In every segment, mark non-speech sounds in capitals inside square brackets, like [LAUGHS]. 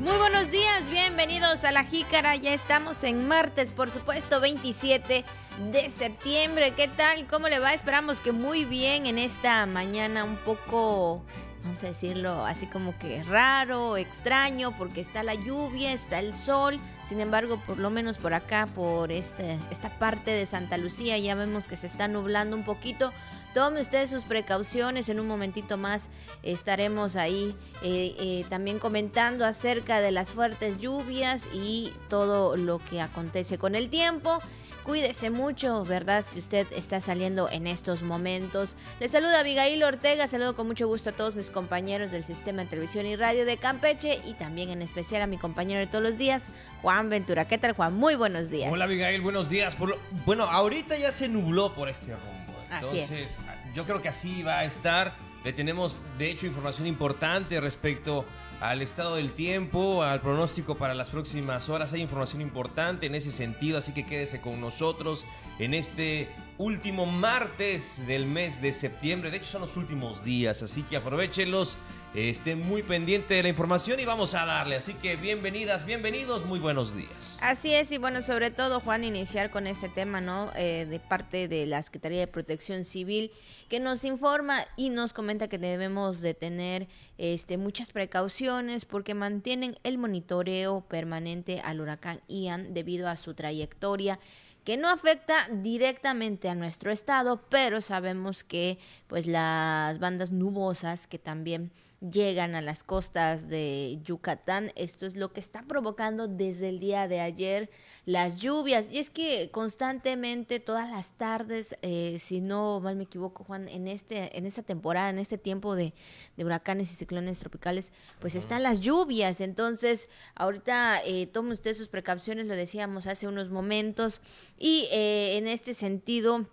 Muy buenos días, bienvenidos a La Jícara. Ya estamos en martes, por supuesto, 27 de septiembre. ¿Qué tal? ¿Cómo le va? Esperamos que muy bien en esta mañana un poco vamos a decirlo así como que raro, extraño, porque está la lluvia, está el sol. Sin embargo, por lo menos por acá, por este, esta parte de Santa Lucía, ya vemos que se está nublando un poquito. Tome usted sus precauciones, en un momentito más estaremos ahí eh, eh, también comentando acerca de las fuertes lluvias y todo lo que acontece con el tiempo. Cuídese mucho, ¿verdad? Si usted está saliendo en estos momentos. Le saluda Abigail Ortega, saludo con mucho gusto a todos mis compañeros del Sistema de Televisión y Radio de Campeche y también en especial a mi compañero de todos los días, Juan Ventura. ¿Qué tal, Juan? Muy buenos días. Hola, Abigail, buenos días. Bueno, ahorita ya se nubló por este rumbo. Entonces, yo creo que así va a estar. Le tenemos, de hecho, información importante respecto al estado del tiempo, al pronóstico para las próximas horas. Hay información importante en ese sentido, así que quédese con nosotros en este último martes del mes de septiembre. De hecho, son los últimos días, así que aprovechenlos estén muy pendiente de la información y vamos a darle. Así que bienvenidas, bienvenidos, muy buenos días. Así es, y bueno, sobre todo, Juan, iniciar con este tema, ¿no? Eh, de parte de la Secretaría de Protección Civil, que nos informa y nos comenta que debemos de tener este, muchas precauciones porque mantienen el monitoreo permanente al huracán Ian debido a su trayectoria que no afecta directamente a nuestro estado, pero sabemos que pues las bandas nubosas que también llegan a las costas de Yucatán. Esto es lo que está provocando desde el día de ayer las lluvias. Y es que constantemente, todas las tardes, eh, si no mal me equivoco, Juan, en este, en esta temporada, en este tiempo de, huracanes y ciclones tropicales, pues están las lluvias. Entonces, ahorita eh, tome usted sus precauciones, lo decíamos hace unos momentos. Y eh, en este sentido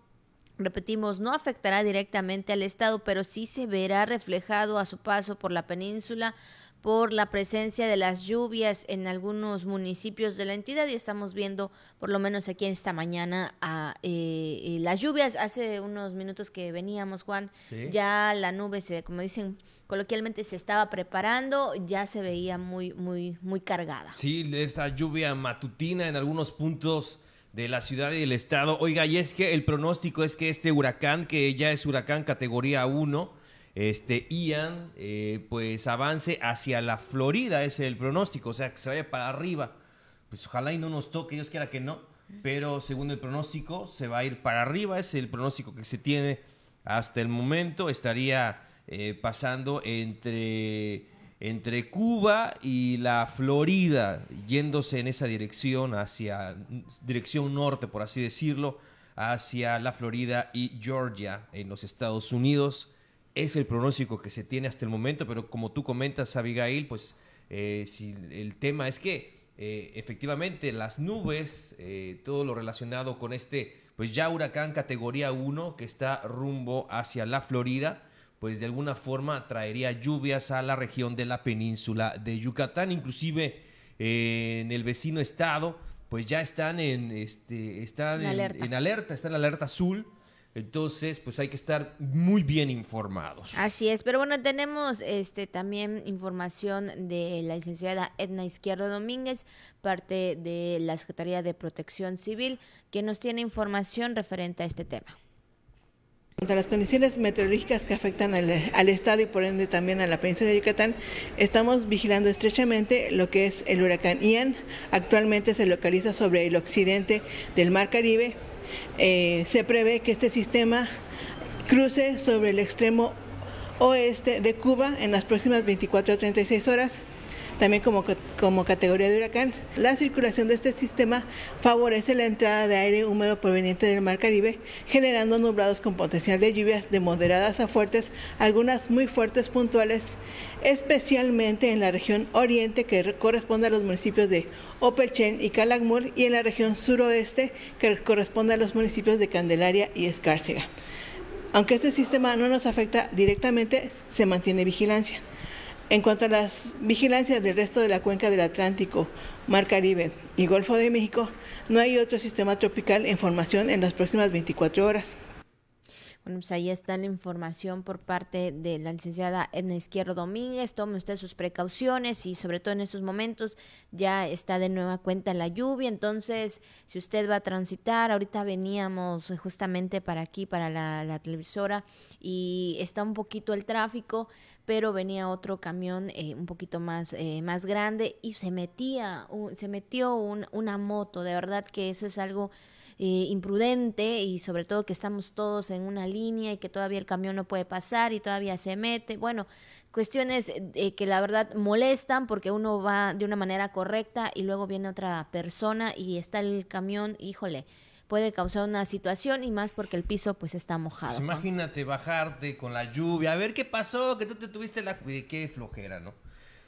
repetimos, no afectará directamente al Estado, pero sí se verá reflejado a su paso por la península por la presencia de las lluvias en algunos municipios de la entidad y estamos viendo, por lo menos aquí en esta mañana, a, eh, eh, las lluvias. Hace unos minutos que veníamos, Juan, ya la nube, se, como dicen coloquialmente, se estaba preparando, ya se veía muy, muy, muy cargada. Sí, esta lluvia matutina en algunos puntos de la ciudad y del estado. Oiga, y es que el pronóstico es que este huracán, que ya es huracán categoría 1, este Ian, eh, pues avance hacia la Florida, es el pronóstico, o sea, que se vaya para arriba. Pues ojalá y no nos toque, Dios quiera que no, pero según el pronóstico se va a ir para arriba, es el pronóstico que se tiene hasta el momento, estaría eh, pasando entre entre Cuba y la Florida, yéndose en esa dirección, hacia dirección norte, por así decirlo, hacia la Florida y Georgia en los Estados Unidos. Es el pronóstico que se tiene hasta el momento, pero como tú comentas, Abigail, pues eh, el tema es que eh, efectivamente las nubes, eh, todo lo relacionado con este, pues ya huracán categoría 1 que está rumbo hacia la Florida, pues de alguna forma traería lluvias a la región de la península de Yucatán, inclusive eh, en el vecino estado, pues ya están en este están en, alerta. en alerta, están en alerta azul. Entonces, pues hay que estar muy bien informados. Así es, pero bueno, tenemos este también información de la licenciada Edna Izquierdo Domínguez, parte de la Secretaría de Protección Civil, que nos tiene información referente a este tema. Contra las condiciones meteorológicas que afectan al, estado y por ende también a la península de Yucatán, estamos vigilando estrechamente lo que es el huracán Ian. Actualmente se localiza sobre el occidente del Mar Caribe. Eh, se prevé que este sistema cruce sobre el extremo oeste de Cuba en las próximas 24 a 36 horas también como, categoría de huracán. La circulación de este sistema favorece la entrada de aire húmedo proveniente del Mar Caribe, generando nublados con potencial de lluvias de moderadas a fuertes, algunas muy fuertes puntuales, especialmente en la región oriente que corresponde a los municipios de Opelchen y Calakmul y en la región suroeste que corresponde a los municipios de Candelaria y Escárcega. Aunque este sistema no nos afecta directamente, se mantiene vigilancia. En cuanto a las vigilancias del resto de la cuenca del Atlántico, Mar Caribe y Golfo de México, no hay otro sistema tropical en formación en las próximas 24 horas. Bueno, pues ahí está la información por parte de la licenciada Edna Izquierdo Domínguez. Tome usted sus precauciones y sobre todo en estos momentos ya está de nueva cuenta la lluvia. Entonces, si usted va a transitar, ahorita veníamos justamente para aquí, para la, televisora, y está un poquito el tráfico, pero venía otro camión eh, un poquito más, eh, más grande y se metía, se metió una moto. De verdad que eso es algo eh, imprudente y sobre todo que estamos todos en una línea y que todavía el camión no puede pasar y todavía se mete. Bueno, cuestiones eh, que la verdad molestan porque uno va de una manera correcta y luego viene otra persona y está el camión, híjole puede causar una situación y más porque el piso pues está mojado. Pues imagínate bajarte con la lluvia, a ver qué pasó, que tú te tuviste la... Qué flojera, ¿no?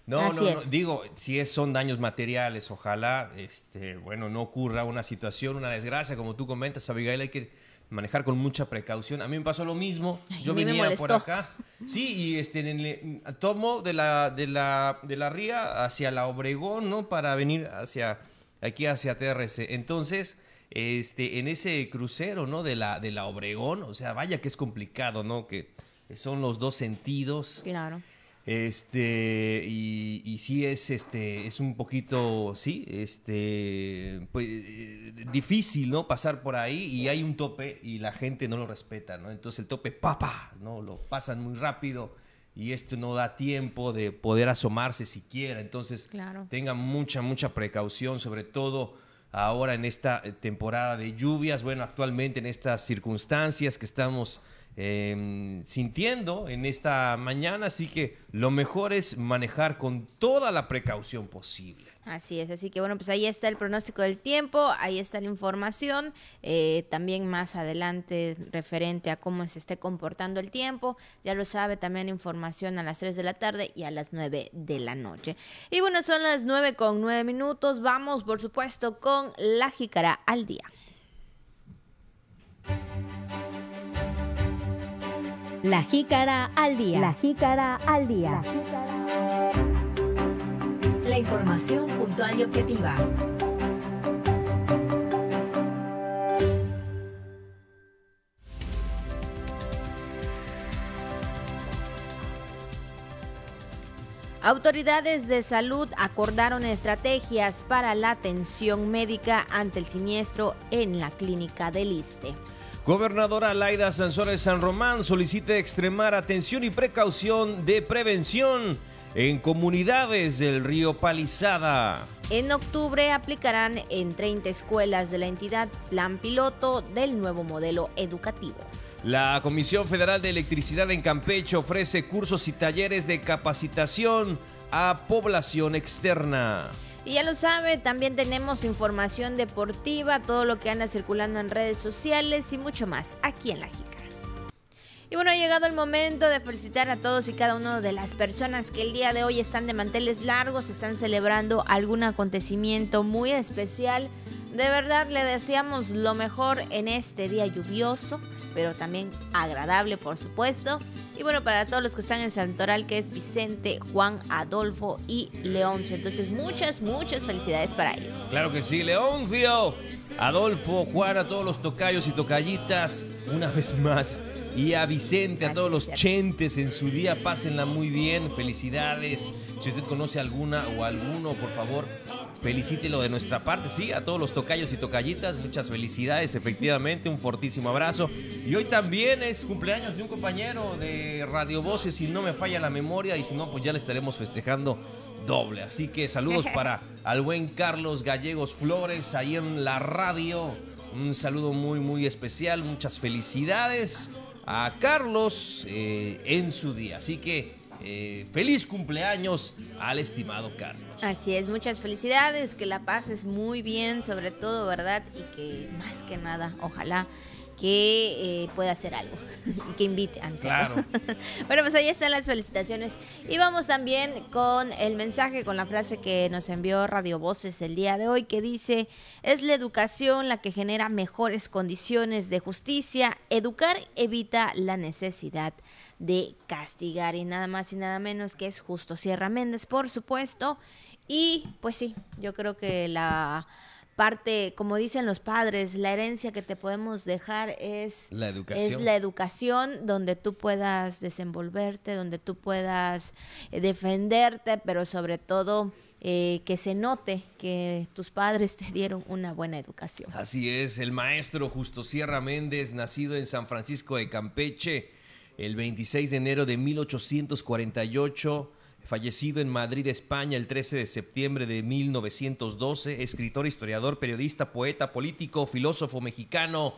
No, no, no, digo, si es, son daños materiales, ojalá, este, bueno, no ocurra una situación, una desgracia, como tú comentas, Abigail, hay que manejar con mucha precaución. A mí me pasó lo mismo, yo venía por acá, sí, y este, tomo de la, de, la, de la ría hacia la Obregón, ¿no? Para venir hacia, aquí hacia TRC. Entonces, este, en ese crucero, ¿no? De la, de la Obregón, o sea, vaya que es complicado, ¿no? Que son los dos sentidos. Claro. Este, y, y, sí es, este, es un poquito, sí, este, pues, eh, difícil, ¿no? Pasar por ahí y hay un tope y la gente no lo respeta, ¿no? Entonces el tope, papá, ¿no? Lo pasan muy rápido y esto no da tiempo de poder asomarse siquiera. Entonces, claro. tengan mucha, mucha precaución, sobre todo ahora en esta temporada de lluvias, bueno, actualmente en estas circunstancias que estamos Em, sintiendo en esta mañana, así que lo mejor es manejar con toda la precaución posible. Así es, así que bueno, pues ahí está el pronóstico del tiempo, ahí está la información, eh, también más adelante referente a cómo se esté comportando el tiempo, ya lo sabe también información a las 3 de la tarde y a las 9 de la noche. Y bueno, son las 9 con 9 minutos, vamos por supuesto con la jícara al día. La jícara al día. La jícara al día. La información puntual y objetiva. Autoridades de salud acordaron estrategias para la atención médica ante el siniestro en la clínica del Iste. Gobernadora Laida Sansores San Román solicita extremar atención y precaución de prevención en comunidades del río Palizada. En octubre aplicarán en 30 escuelas de la entidad plan piloto del nuevo modelo educativo. La Comisión Federal de Electricidad en Campeche ofrece cursos y talleres de capacitación a población externa. Y ya lo sabe, también tenemos información deportiva, todo lo que anda circulando en redes sociales y mucho más aquí en La Jica. Y bueno, ha llegado el momento de felicitar a todos y cada uno de las personas que el día de hoy están de manteles largos, están celebrando algún acontecimiento muy especial. De verdad le deseamos lo mejor en este día lluvioso, pero también agradable, por supuesto. Y bueno, para todos los que están en el Santoral, que es Vicente, Juan, Adolfo y Leoncio. Entonces, muchas, muchas felicidades para ellos. Claro que sí, Leoncio, Adolfo, Juan, a todos los tocayos y tocallitas, una [LAUGHS] vez más. Y a Vicente, a todos los chentes en su día, pásenla muy bien, felicidades. Si usted conoce alguna o alguno, por favor, felicítelo de nuestra parte, sí, a todos los tocayos y tocallitas, muchas felicidades, efectivamente, un fortísimo abrazo. Y hoy también es cumpleaños de un compañero de Radio Voces, si no me falla la memoria, y si no, pues ya le estaremos festejando doble. Así que saludos [LAUGHS] para al buen Carlos Gallegos Flores, ahí en la radio. Un saludo muy, muy especial, muchas felicidades a Carlos eh, en su día. Así que eh, feliz cumpleaños al estimado Carlos. Así es, muchas felicidades, que la pases muy bien, sobre todo, ¿verdad? Y que más que nada, ojalá que eh, pueda hacer algo [LAUGHS] y que invite a Claro. [LAUGHS] bueno, pues ahí están las felicitaciones. Y vamos también con el mensaje, con la frase que nos envió Radio Voces el día de hoy, que dice, es la educación la que genera mejores condiciones de justicia. Educar evita la necesidad de castigar y nada más y nada menos que es justo Sierra Méndez, por supuesto. Y pues sí, yo creo que la parte, como dicen los padres, la herencia que te podemos dejar es La educación. es la educación donde tú puedas desenvolverte, donde tú puedas eh, defenderte, pero sobre todo eh, que se note que tus padres te dieron una buena educación. Así es, el maestro Justo Sierra Méndez, nacido en San Francisco de Campeche el 26 de enero de 1848, fallecido en Madrid, España, el 13 de septiembre de 1912, escritor, historiador, periodista, poeta, político, filósofo mexicano,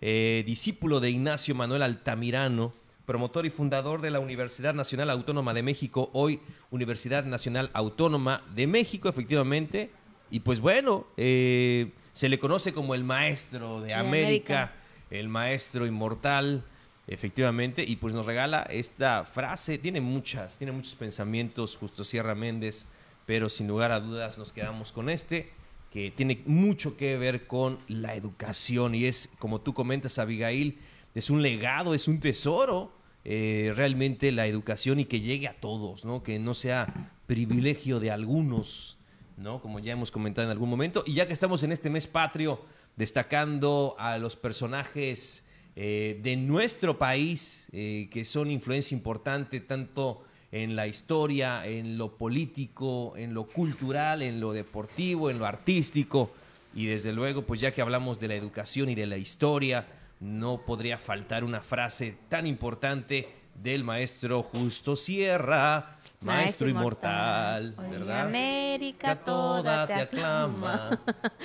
eh, discípulo de Ignacio Manuel Altamirano, promotor y fundador de la Universidad Nacional Autónoma de México, hoy Universidad Nacional Autónoma de México, efectivamente. Y pues bueno, eh, se le conoce como el maestro de, De América, América. el maestro inmortal, efectivamente, y pues nos regala esta frase, tiene muchas, tiene muchos pensamientos, Justo Sierra Méndez, pero sin lugar a dudas nos quedamos con este, que tiene mucho que ver con la educación y es, como tú comentas, Abigail, es un legado, es un tesoro, eh, realmente la educación y que llegue a todos, ¿no? Que no sea privilegio de algunos, ¿no? Como ya hemos comentado en algún momento. Y ya que estamos en este mes patrio, destacando a los personajes eh, de nuestro país eh, que son influencia importante tanto en la historia, en lo político, en lo cultural, en lo deportivo, en lo artístico. Y desde luego, pues ya que hablamos de la educación y de la historia, no podría faltar una frase tan importante del maestro Justo Sierra, maestro, inmortal, Hoy ¿verdad? América toda te aclama.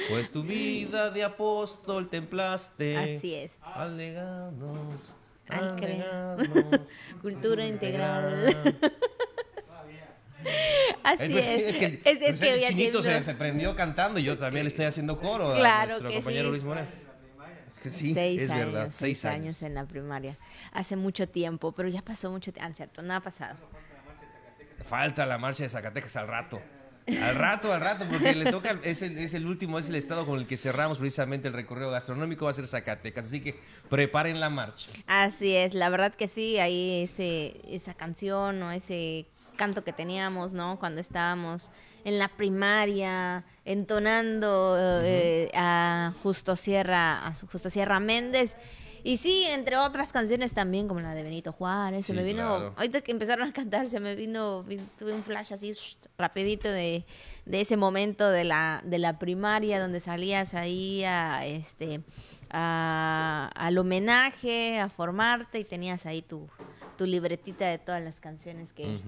pues tu vida de apóstol templaste. Así es. Al negarnos, Al [LAUGHS] Cultura integral. Así es. pues, es que, Es- es pues, que el chinito se, se prendió cantando y yo también le estoy haciendo coro Claro a nuestro que compañero sí. Luis Moreno. Sí, seis es años, verdad, seis, años. en la primaria. Hace mucho tiempo, pero ya pasó mucho tiempo. Ah, cierto, no ha pasado. Falta la marcha de Zacatecas al rato. Al rato, al rato, porque le toca, es el, es el último, es el estado con el que cerramos precisamente el recorrido gastronómico, va a ser Zacatecas. Así que preparen la marcha. Así es, la verdad que sí, ahí ese, esa canción o ese canto que teníamos, ¿no? Cuando estábamos en la primaria, entonando eh, a Justo Sierra, a Justo Sierra Méndez. Y sí, entre otras canciones también, como la de Benito Juárez, se me vino, claro. ahorita que empezaron a cantar, se me vino, vi- tuve un flash así shh, rapidito de, de ese momento de la, de la primaria donde salías ahí a este a- al homenaje, a formarte y tenías ahí tu, tu libretita de todas las canciones que,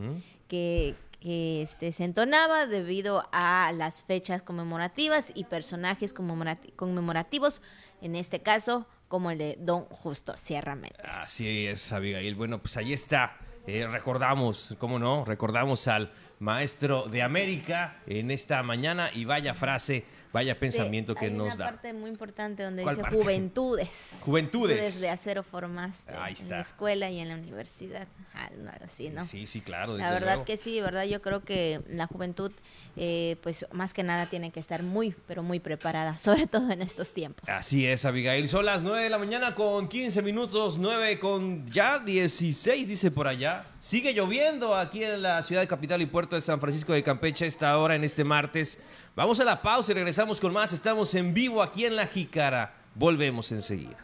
que, que, este, se entonaba debido a las fechas conmemorativas y personajes conmemorati- conmemorativos, en este caso como el de Don Justo Sierra Méndez. Así es, Abigail. Bueno, pues ahí está. Eh, recordamos, ¿cómo no? Recordamos al maestro de América en esta mañana y vaya frase, vaya pensamiento Sí, que hay nos una da. parte muy importante donde ¿Cuál dice parte? juventudes. Juventudes. de acero formaste Ahí en la escuela y en la universidad. Ah, no, algo así, ¿no? Sí, sí, claro. La desde verdad luego. que sí, verdad yo creo que la juventud, eh, pues más que nada tiene que estar muy, pero muy preparada, [LAUGHS] sobre todo en estos tiempos. Así es, Abigail. Son las 9 de la mañana con 15 minutos, 9 con ya 16, dice por allá. Sigue lloviendo aquí en la ciudad capital y puerto de San Francisco de Campeche a esta hora, en este martes. Vamos a la pausa y regresamos con más. Estamos en vivo aquí en La Jícara. Volvemos enseguida.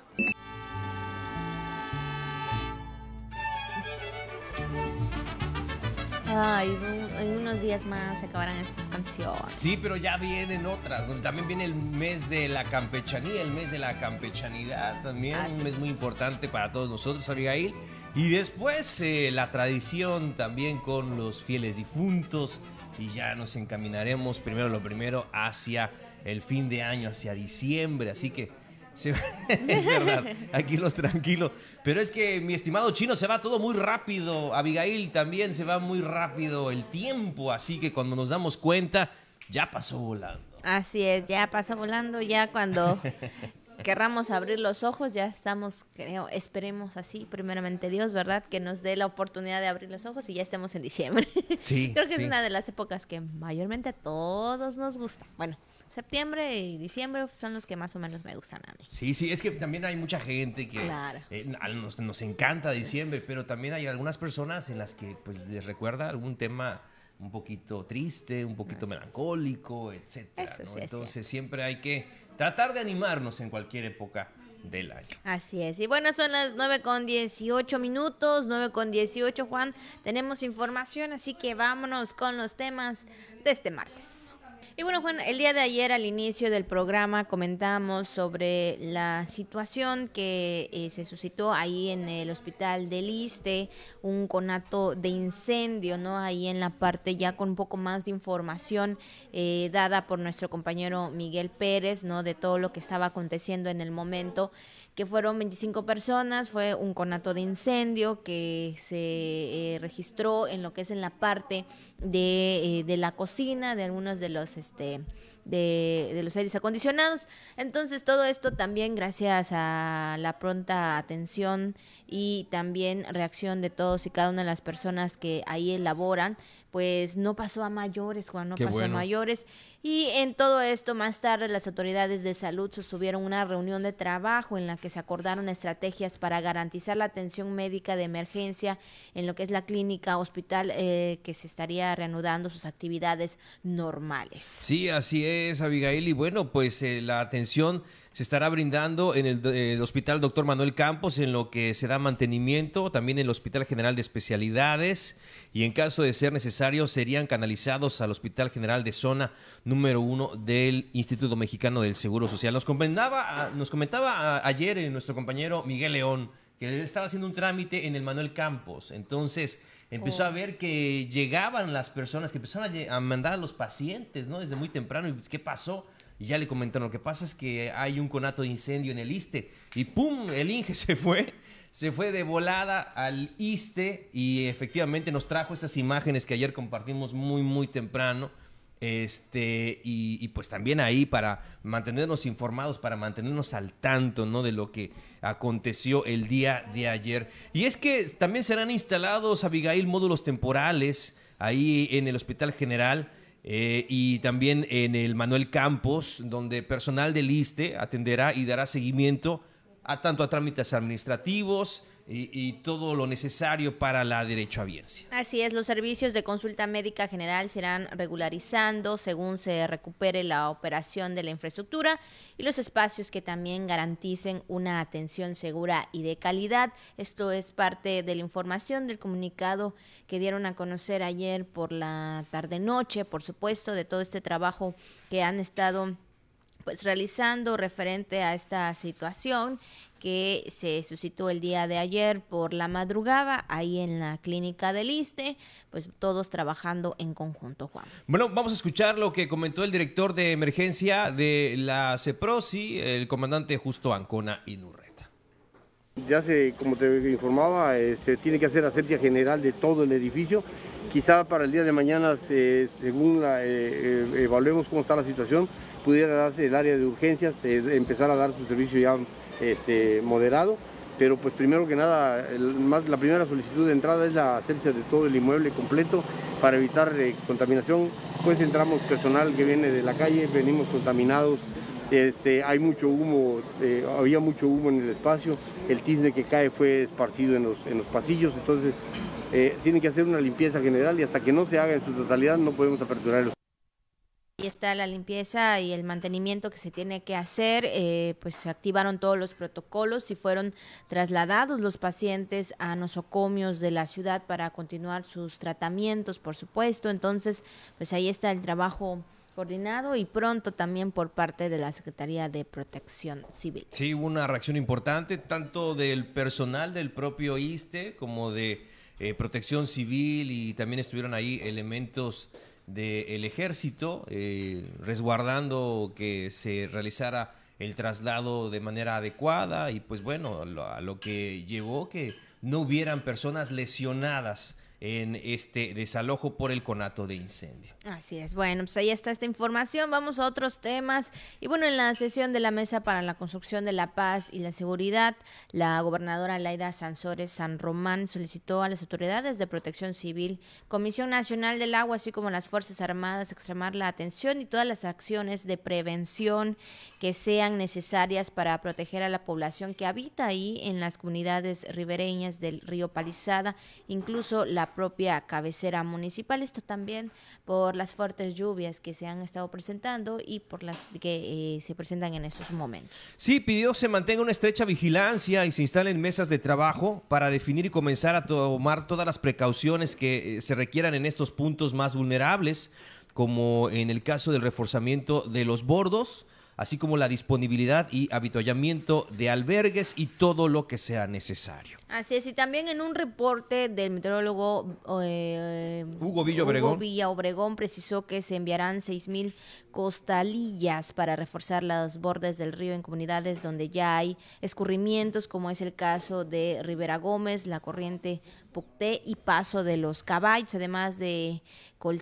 Ay, un- en unos días más se acabarán estas canciones. Sí, pero ya vienen otras. También viene el mes de la campechanía, el mes de la campechanidad también. Ah, un sí. mes muy importante para todos nosotros, Abigail. Y después eh, la tradición también con los fieles difuntos. Y ya nos encaminaremos primero lo primero hacia el fin de año, hacia diciembre. Así que se- [LAUGHS] es verdad, aquí los tranquilos. Pero es que, mi estimado chino, se va todo muy rápido. Abigail también se va muy rápido el tiempo. Así que cuando nos damos cuenta, ya pasó volando. Así es, ya pasó volando, ya cuando [LAUGHS] querramos abrir los ojos, ya estamos, creo, esperemos así, primeramente Dios, ¿verdad? Que nos dé la oportunidad de abrir los ojos y ya estemos en diciembre. [LAUGHS] Sí, Creo que sí. es una de las épocas que mayormente a todos nos gusta. Bueno, septiembre y diciembre son los que más o menos me gustan a mí. Sí, sí, es que también hay mucha gente que Claro. eh, nos, nos encanta diciembre, pero también hay algunas personas en las que pues les recuerda algún tema un poquito triste, un poquito melancólico, etcétera. ¿no? sí Entonces siempre hay que tratar de animarnos en cualquier época del año. Así es. Y bueno, son las 9 con 18 minutos, 9 con 18, Juan. Tenemos información, así que vámonos con los temas de este martes. Y bueno, Juan, el día de ayer al inicio del programa comentamos sobre la situación que eh, se suscitó ahí en el hospital del Iste, un conato de incendio, ¿no? Ahí en la parte ya con un poco más de información eh, dada por nuestro compañero Miguel Pérez, ¿no? De todo lo que estaba aconteciendo en el momento que fueron 25 personas, fue un conato de incendio que se eh, registró en lo que es en la parte de, eh, de la cocina, de algunos de los este de, de los aires acondicionados. Entonces todo esto también gracias a la pronta atención y también reacción de todos y cada una de las personas que ahí elaboran, pues no pasó a mayores, Juan, no Qué pasó bueno. a mayores. Y en todo esto, más tarde, las autoridades de salud sostuvieron una reunión de trabajo en la que se acordaron estrategias para garantizar la atención médica de emergencia en lo que es la clínica hospital eh, que se estaría reanudando sus actividades normales. Sí, así es, Abigail. Y bueno, pues eh, la atención se estará brindando en el, eh, el Hospital Doctor Manuel Campos, en lo que se da mantenimiento, también en el Hospital General de Especialidades, y en caso de ser necesario, serían canalizados al Hospital General de Zona número uno del Instituto Mexicano del Seguro Social. Nos comentaba, nos comentaba a- ayer eh, nuestro compañero Miguel León que él estaba haciendo un trámite en el Manuel Campos. Entonces empezó a ver que llegaban las personas, que empezaron a, a mandar a los pacientes, ¿no? Desde muy temprano. ¿Y pues, qué pasó? Y ya le comentaron, lo que pasa es que hay un conato de incendio en el ISTE. Y ¡pum! El Inge [LAUGHS] se fue. Se fue de volada al ISTE y efectivamente nos trajo esas imágenes que ayer compartimos muy, muy temprano. Este, y, pues también ahí para mantenernos informados, para mantenernos al tanto, ¿no? De lo que aconteció el día de ayer. Y es que también serán instalados, Abigail, módulos temporales ahí en el Hospital General. Eh, y también en el Manuel Campos, donde personal del ISTE atenderá y dará seguimiento a tanto a trámites administrativos y, todo lo necesario para la derechohabiencia. Así es, los servicios de consulta médica general se irán regularizando según se recupere la operación de la infraestructura y los espacios que también garanticen una atención segura y de calidad. Esto es parte de la información del comunicado que dieron a conocer ayer por la tarde-noche, por supuesto, de todo este trabajo que han estado pues realizando referente a esta situación que se suscitó el día de ayer por la madrugada ahí en la clínica del ISTE, pues todos trabajando en conjunto, Juan. Bueno, vamos a escuchar lo que comentó el director de emergencia de la CEPROSI, el comandante Justo Ancona Inurreta. Ya se, como te informaba, eh, se tiene que hacer asepsia general de todo el edificio. Quizá para el día de mañana, se- según la, eh, eh, evaluemos cómo está la situación, pudiera darse el área de urgencias, eh, empezar a dar su servicio ya este, moderado. Pero pues primero que nada, la primera solicitud de entrada es la asepsia de todo el inmueble completo para evitar eh, contaminación. Pues entramos personal que viene de la calle, venimos contaminados, este, hay mucho humo, eh, había mucho humo en el espacio, el tizne que cae fue esparcido en los, en los pasillos, entonces eh, tienen que hacer una limpieza general y hasta que no se haga en su totalidad no podemos aperturar el Ahí está la limpieza y el mantenimiento que se tiene que hacer, eh, pues se activaron todos los protocolos y fueron trasladados los pacientes a nosocomios de la ciudad para continuar sus tratamientos, por supuesto. Entonces, pues ahí está el trabajo coordinado y pronto también por parte de la Secretaría de Protección Civil. Sí, hubo una reacción importante, tanto del personal del propio ISTE como de eh, protección civil y también estuvieron ahí elementos del ejército eh, resguardando que se realizara el traslado de manera adecuada y pues bueno, lo- a lo que llevó que no hubieran personas lesionadas en este desalojo por el conato de incendio. Así es. Bueno, pues ahí está esta información. Vamos a otros temas. Y bueno, en la sesión de la Mesa para la Construcción de la Paz y la Seguridad, la gobernadora Laida Sansores San Román solicitó a las autoridades de protección civil, Comisión Nacional del Agua, así como las Fuerzas Armadas, extremar la atención y todas las acciones de prevención que sean necesarias para proteger a la población que habita ahí en las comunidades ribereñas del río Palizada, incluso la propia cabecera municipal. Esto también por las fuertes lluvias que se han estado presentando y por las que eh, se presentan en estos momentos. Sí, pidió se mantenga una estrecha vigilancia y se instalen mesas de trabajo para definir y comenzar a tomar todas las precauciones que eh, se requieran en estos puntos más vulnerables, como en el caso del reforzamiento de los bordos así como la disponibilidad y habituallamiento de albergues y todo lo que sea necesario. Así es, y también en un reporte del meteorólogo eh, Hugo Villa Obregón. Villa Obregón precisó que se enviarán 6.000 costalillas para reforzar los bordes del río en comunidades donde ya hay escurrimientos, como es el caso de Rivera Gómez, la corriente Y Paso de los Caballos, además de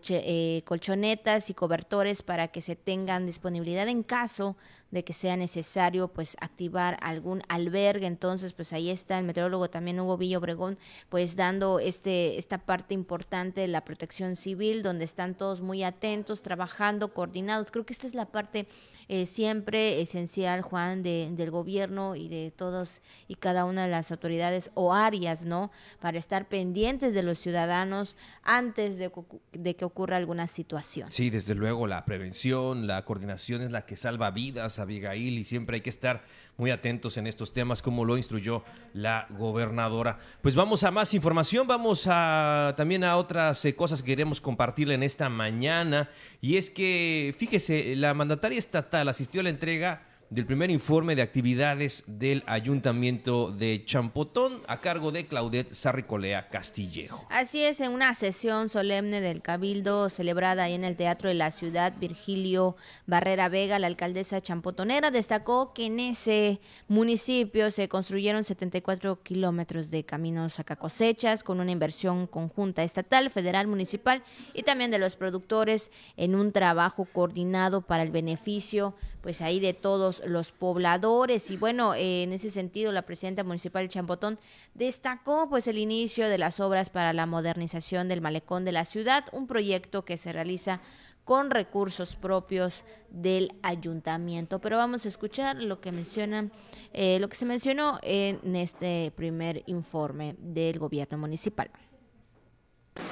eh, colchonetas y cobertores para que se tengan disponibilidad en caso de que sea necesario pues activar algún albergue. Entonces, pues ahí está el meteorólogo también Hugo Villa Obregón, pues dando este esta parte importante de la protección civil donde están todos muy atentos, trabajando, coordinados. Creo que esta es la parte eh, siempre esencial, Juan, de, del gobierno y de todos y cada una de las autoridades o áreas, ¿no? Para estar pendientes de los ciudadanos antes de, de que ocurra alguna situación. Sí, desde luego, la prevención, la coordinación es la que salva vidas, Abigail, y siempre hay que estar muy atentos en estos temas, como lo instruyó la gobernadora. Pues vamos a más información, vamos a también a otras eh, cosas que queremos compartirle en esta mañana, y es que, fíjese, la mandataria estatal asistió a la entrega del primer informe de actividades del Ayuntamiento de Champotón a cargo de Claudette Sarricolea Castillejo. Así es, en una sesión solemne del Cabildo celebrada ahí en el Teatro de la Ciudad, Virgilio Barrera Vega, la alcaldesa champotonera, destacó que en ese municipio se construyeron 74 kilómetros de caminos a cosechas con una inversión conjunta estatal, federal, municipal y también de los productores en un trabajo coordinado para el beneficio pues ahí de todos los pobladores y bueno, eh, en ese sentido la presidenta municipal de Champotón destacó pues el inicio de las obras para la modernización del malecón de la ciudad, un proyecto que se realiza con recursos propios del ayuntamiento. Pero vamos a escuchar lo que menciona, eh, lo que se mencionó en este primer informe del gobierno municipal.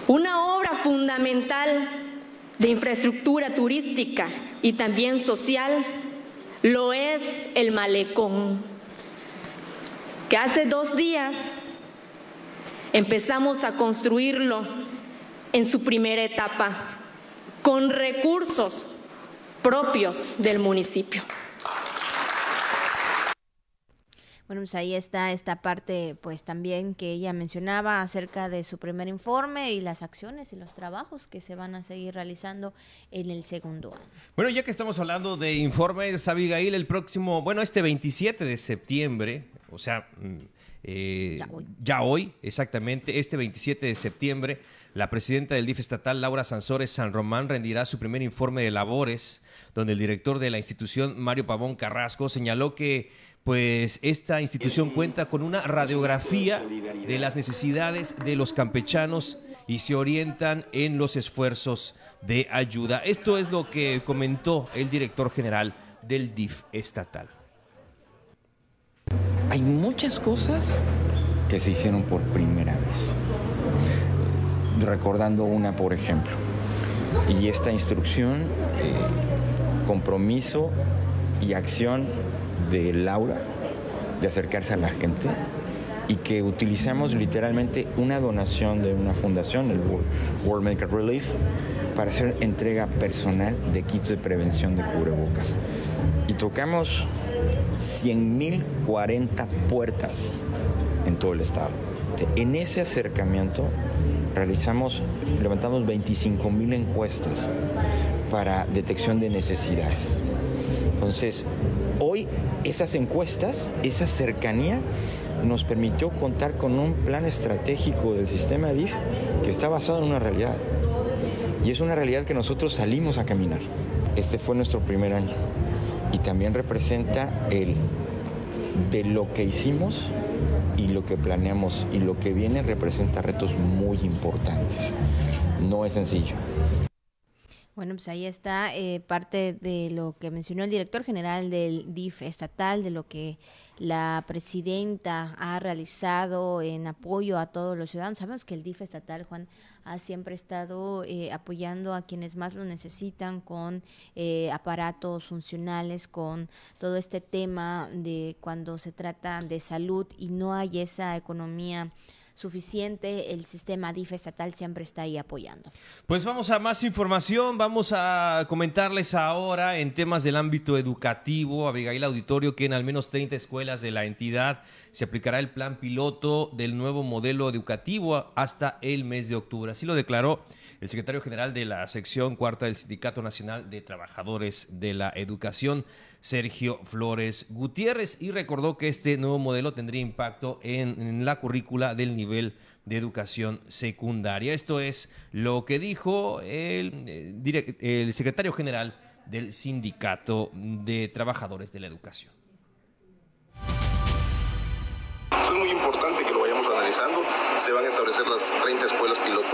Una obra fundamental de infraestructura turística y también social lo es el malecón, que hace dos días empezamos a construirlo en su primera etapa con recursos propios del municipio. Bueno, pues ahí está esta parte, pues también que ella mencionaba acerca de su primer informe y las acciones y los trabajos que se van a seguir realizando en el segundo año. Bueno, ya que estamos hablando de informes, Abigail, el próximo, bueno, este 27 de septiembre, o sea, mm, eh, ya, hoy. exactamente, este 27 de septiembre, la presidenta del DIF estatal, Laura Sansores San Román, rendirá su primer informe de labores, donde el director de la institución, Mario Pavón Carrasco, señaló que pues esta institución cuenta con una radiografía de las necesidades de los campechanos y se orientan en los esfuerzos de ayuda. Esto es lo que comentó el director general del DIF estatal. Hay muchas cosas que se hicieron por primera vez. Recordando una, por ejemplo, y esta instrucción, eh, compromiso y acción de Laura de acercarse a la gente y que utilizamos literalmente una donación de una fundación, el World Medical Relief, para hacer entrega personal de kits de prevención de cubrebocas. Y tocamos 100.040 puertas en todo el estado. En ese acercamiento realizamos, levantamos 25.000 encuestas para detección de necesidades. Entonces, hoy esas encuestas, esa cercanía, nos permitió contar con un plan estratégico del sistema DIF que está basado en una realidad. Y es una realidad que nosotros salimos a caminar. Este fue nuestro primer año. Y también representa el de lo que hicimos y lo que planeamos y lo que viene representa retos muy importantes. No es sencillo. Bueno, pues ahí está eh, parte de lo que mencionó el director general del DIF estatal, de lo que la presidenta ha realizado en apoyo a todos los ciudadanos. Sabemos que el DIF estatal, Juan, ha siempre estado eh, apoyando a quienes más lo necesitan con eh, aparatos funcionales, con todo este tema de cuando se trata de salud y no hay esa economía suficiente, el sistema DIF estatal siempre está ahí apoyando. Pues vamos a más información, vamos a comentarles ahora en temas del ámbito educativo, Abigail Auditorio, que en al menos 30 escuelas de la entidad se aplicará el plan piloto del nuevo modelo educativo hasta el mes de octubre. Así lo declaró el secretario general de la sección cuarta del Sindicato Nacional de Trabajadores de la Educación, Sergio Flores Gutiérrez, y recordó que este nuevo modelo tendría impacto en, la currícula del nivel de educación secundaria. Esto es lo que dijo el, eh, el secretario general del Sindicato de Trabajadores de la Educación. Es muy importante que lo vayamos analizando. Se van a establecer las 30 escuelas piloto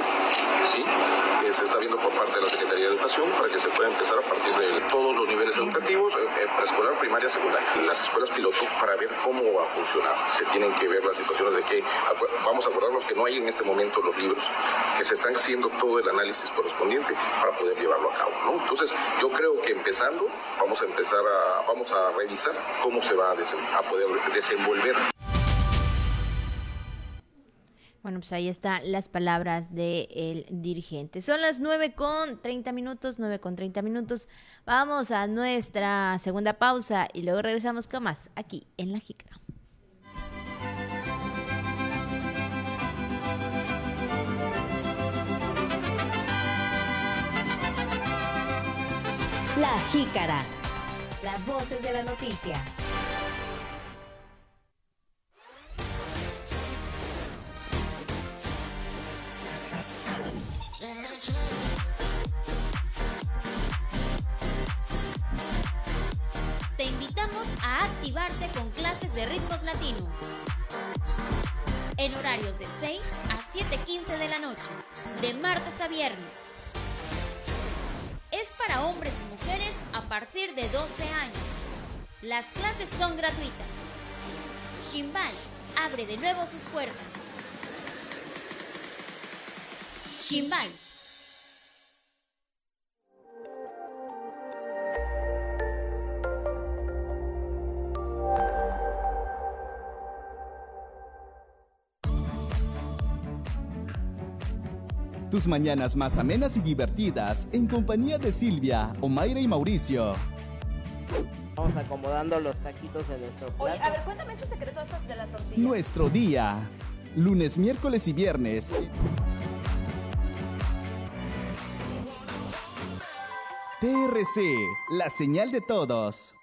se está viendo por parte de la Secretaría de Educación para que se pueda empezar a partir de todos los niveles educativos, eh, eh, preescolar, primaria, secundaria. Las escuelas piloto para ver cómo va a funcionar. Se tienen que ver las situaciones de que, vamos a acordarnos que no hay en este momento los libros, que se están haciendo todo el análisis correspondiente para poder llevarlo a cabo. Entonces, yo creo que empezando, vamos a empezar a, vamos a revisar cómo se va a poder desenvolver bueno, pues ahí están las palabras del dirigente. Son las 9 con 30 minutos, 9 con 30 minutos. Vamos a nuestra segunda pausa y luego regresamos con más aquí en La Jícara. La Jícara. Las voces de la noticia. Activarte con clases de ritmos latinos. En horarios de 6 a 7.15 de la noche, de martes a viernes. Es para hombres y mujeres a partir de 12 años. Las clases son gratuitas. Shimbal abre de nuevo sus puertas. Shimbal Tus mañanas más amenas y divertidas en compañía de Silvia, Omaira y Mauricio. Vamos acomodando los taquitos en nuestro plato. Oye, a ver, cuéntame estos secretos de la tortilla. Nuestro día. Lunes, miércoles y viernes. TRC, la señal de todos.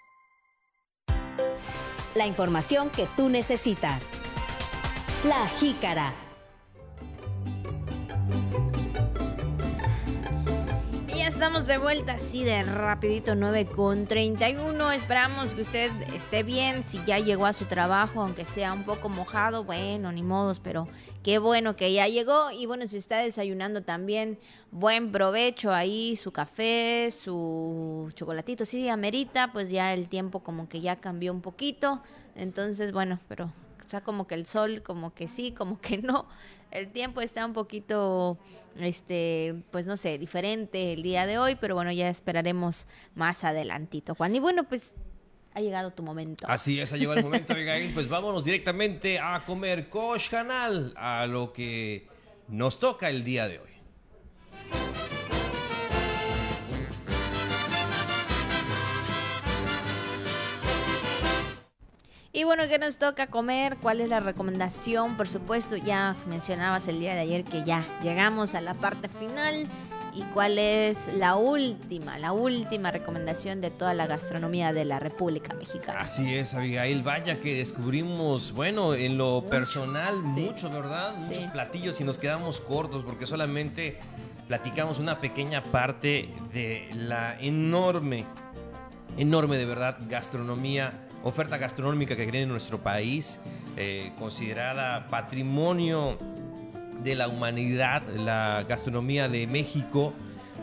La información que tú necesitas. La jícara. Estamos de vuelta así de rapidito, 9 con 31. Esperamos que usted esté bien, si ya llegó a su trabajo, aunque sea un poco mojado, bueno, ni modos, pero qué bueno que ya llegó. Y bueno, si está desayunando también, buen provecho ahí, su café, su chocolatito, sí, amerita, pues ya el tiempo como que ya cambió un poquito. Entonces, bueno, pero está como que el sol, como que sí, como que no el tiempo está un poquito, este, pues no sé, diferente el día de hoy, pero bueno, ya esperaremos más adelantito, Juan. Y bueno, pues ha llegado tu momento. Así es, ha llegado el momento, [LAUGHS] Abigail. Pues vámonos directamente a comer Kosh Canal, a lo que nos toca el día de hoy. Y bueno, ¿qué nos toca comer? ¿Cuál es la recomendación? Por supuesto, ya mencionabas el día de ayer que ya llegamos a la parte final. ¿Y cuál es la última, la última recomendación de toda la gastronomía de la República Mexicana? Así es, Abigail. Vaya que descubrimos, bueno, en lo personal, mucho, ¿verdad? Muchos platillos y nos quedamos cortos porque solamente platicamos una pequeña parte de la enorme, enorme de verdad gastronomía oferta gastronómica que tiene nuestro país, eh, considerada patrimonio de la humanidad, la gastronomía de México.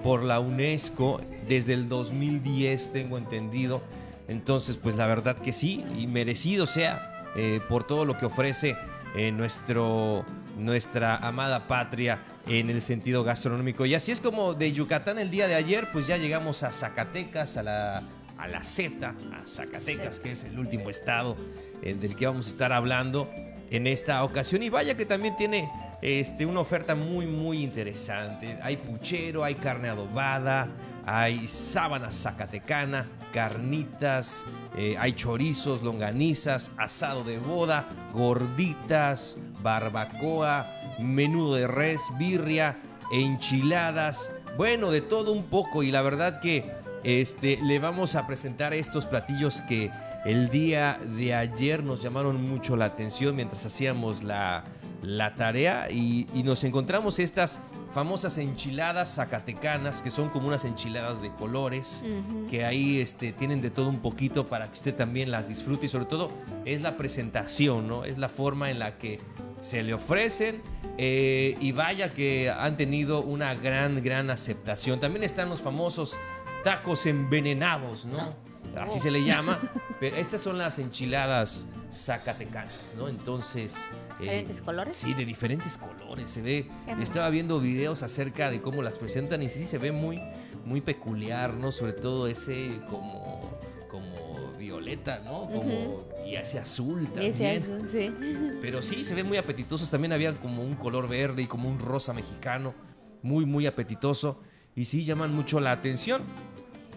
por la UNESCO desde el 2010, tengo entendido. Entonces, pues la verdad que sí, y merecido sea eh, por todo lo que ofrece eh, nuestro, nuestra amada patria en el sentido gastronómico. Y así es como de Yucatán el día de ayer, pues ya llegamos a Zacatecas, a la, a la Z, a Zacatecas, que es el último estado eh, del que vamos a estar hablando en esta ocasión. Y vaya que también tiene este, una oferta muy, muy interesante. Hay puchero, hay carne adobada, hay sábana zacatecana, carnitas, eh, hay chorizos, longanizas, asado de boda, gorditas, barbacoa, menudo de res, birria, enchiladas, bueno, de todo un poco y la verdad que este, le vamos a presentar estos platillos que el día de ayer nos llamaron mucho la atención mientras hacíamos la, la tarea y, y nos encontramos estas famosas enchiladas zacatecanas, que son como unas enchiladas de colores, que ahí este, tienen de todo un poquito para que usted también las disfrute y sobre todo es la presentación, ¿no? Es la forma en la que se le ofrecen eh, y vaya que han tenido una gran, gran aceptación. También están los famosos tacos envenenados, ¿no? Así se le llama, [LAUGHS] pero estas son las enchiladas zacatecanas, ¿no? Entonces... eh, ¿Diferentes colores? Sí, de diferentes colores. Se ve. Estaba viendo videos acerca de cómo las presentan y sí se ve muy, muy peculiar, ¿no? Sobre todo ese como, como violeta, ¿no? Como. Y ese azul también. ese azul, sí. [LAUGHS] Pero sí, se ven muy apetitosos. También había como un color verde y como un rosa mexicano. Muy, muy apetitoso. Y sí, llaman mucho la atención.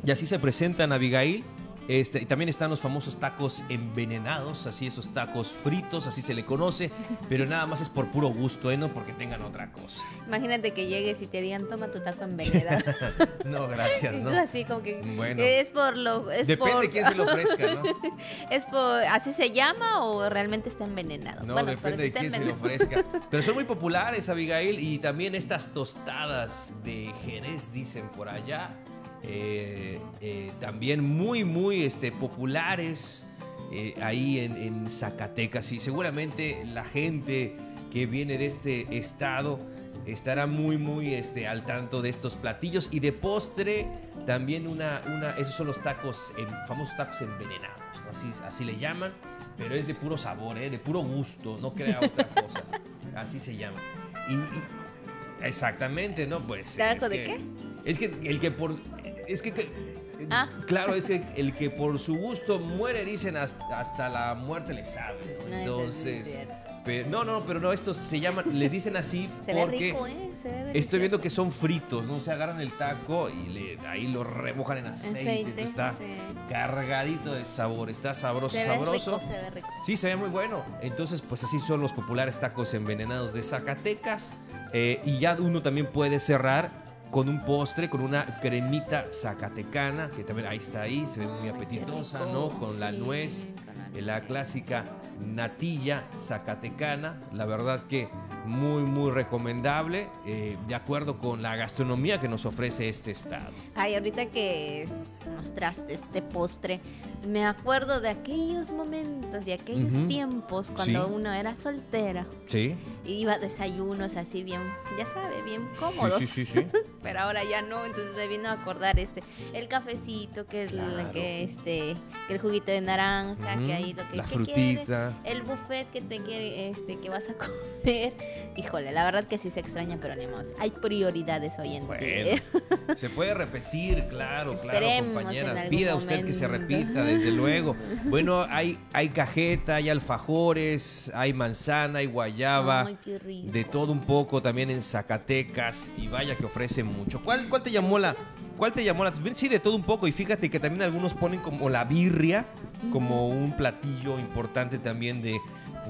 Y así se presentan Abigail. Este, y también están los famosos tacos envenenados, así esos tacos fritos, así se le conoce, [LAUGHS] pero nada más es por puro gusto, ¿eh? no porque tengan otra cosa. Imagínate que llegues y te digan, toma tu taco envenenado. [LAUGHS] No, gracias, ¿no? así como que Bueno. es por lo es Depende por- de quién se lo ofrezca, ¿no? [LAUGHS] es por así se llama o realmente está envenenado. No, Bueno, depende de quién se lo ofrezca. Pero son muy populares, Abigail, y también estas tostadas de Jerez, dicen por allá, eh, eh, también muy, muy este, populares eh, ahí en, en Zacatecas. Y seguramente la gente que viene de este estado estará muy, muy este, al tanto de estos platillos. Y de postre, también una, una esos son los tacos, en, famosos tacos envenenados, ¿no? así, así le llaman. Pero es de puro sabor, de puro gusto, no crea otra [LAUGHS] cosa. Así se llama. Y, y- exactamente, ¿no? Pues. ¿Taco es de que- qué? Es que el que por. Es que. que- Ah. Claro, es que el que por su gusto muere, dicen hasta, hasta la muerte le sabe, ¿no? No, entonces pero- no, no, pero no, estos se llaman, les dicen así [LAUGHS] Se ve porque rico, ¿eh? Se ve estoy viendo que son fritos, ¿no? Se agarran el taco y le, ahí lo remojan en aceite. Aceite, está sí. cargadito de sabor, está sabroso, Se ve sabroso. rico, se ve rico. Sí, se ve muy bueno. Entonces, pues así son los populares tacos envenenados de Zacatecas. Eh, y ya uno también puede cerrar con un postre, con una cremita zacatecana, que también ahí está ahí, se ve muy apetitosa, rico, ¿no? Con la sí, nuez, la eh, la clásica natilla zacatecana. La verdad que muy, muy recomendable, eh, de acuerdo con la gastronomía que nos ofrece este estado. Ay, ahorita que mostraste este postre, me acuerdo de aquellos momentos, de aquellos tiempos cuando Sí. uno era soltera Sí. y iba a desayunos así bien, ya sabe, bien cómodos. Sí, sí, sí, sí. [LAUGHS] Pero ahora ya no, entonces me vino a acordar este, el cafecito, que el, Claro. que este, que el juguito de naranja, que ahí lo que, la frutita. quieres, el buffet que te quiere, este, que vas a [LAUGHS] comer. Híjole, la verdad que sí se extraña, pero ni modo. Hay prioridades hoy en día. Bueno, se puede repetir, claro, claro, compañera. Pida usted que se repita, desde luego. [LAUGHS] Bueno, hay, hay cajeta, hay alfajores, hay manzana, hay guayaba, Ay, qué rico. de todo un poco también en Zacatecas y vaya que ofrece mucho. ¿Cuál, cuál te llamó la, cuál te llamó la? Sí, de todo un poco y fíjate que también algunos ponen como la birria como un platillo importante también de,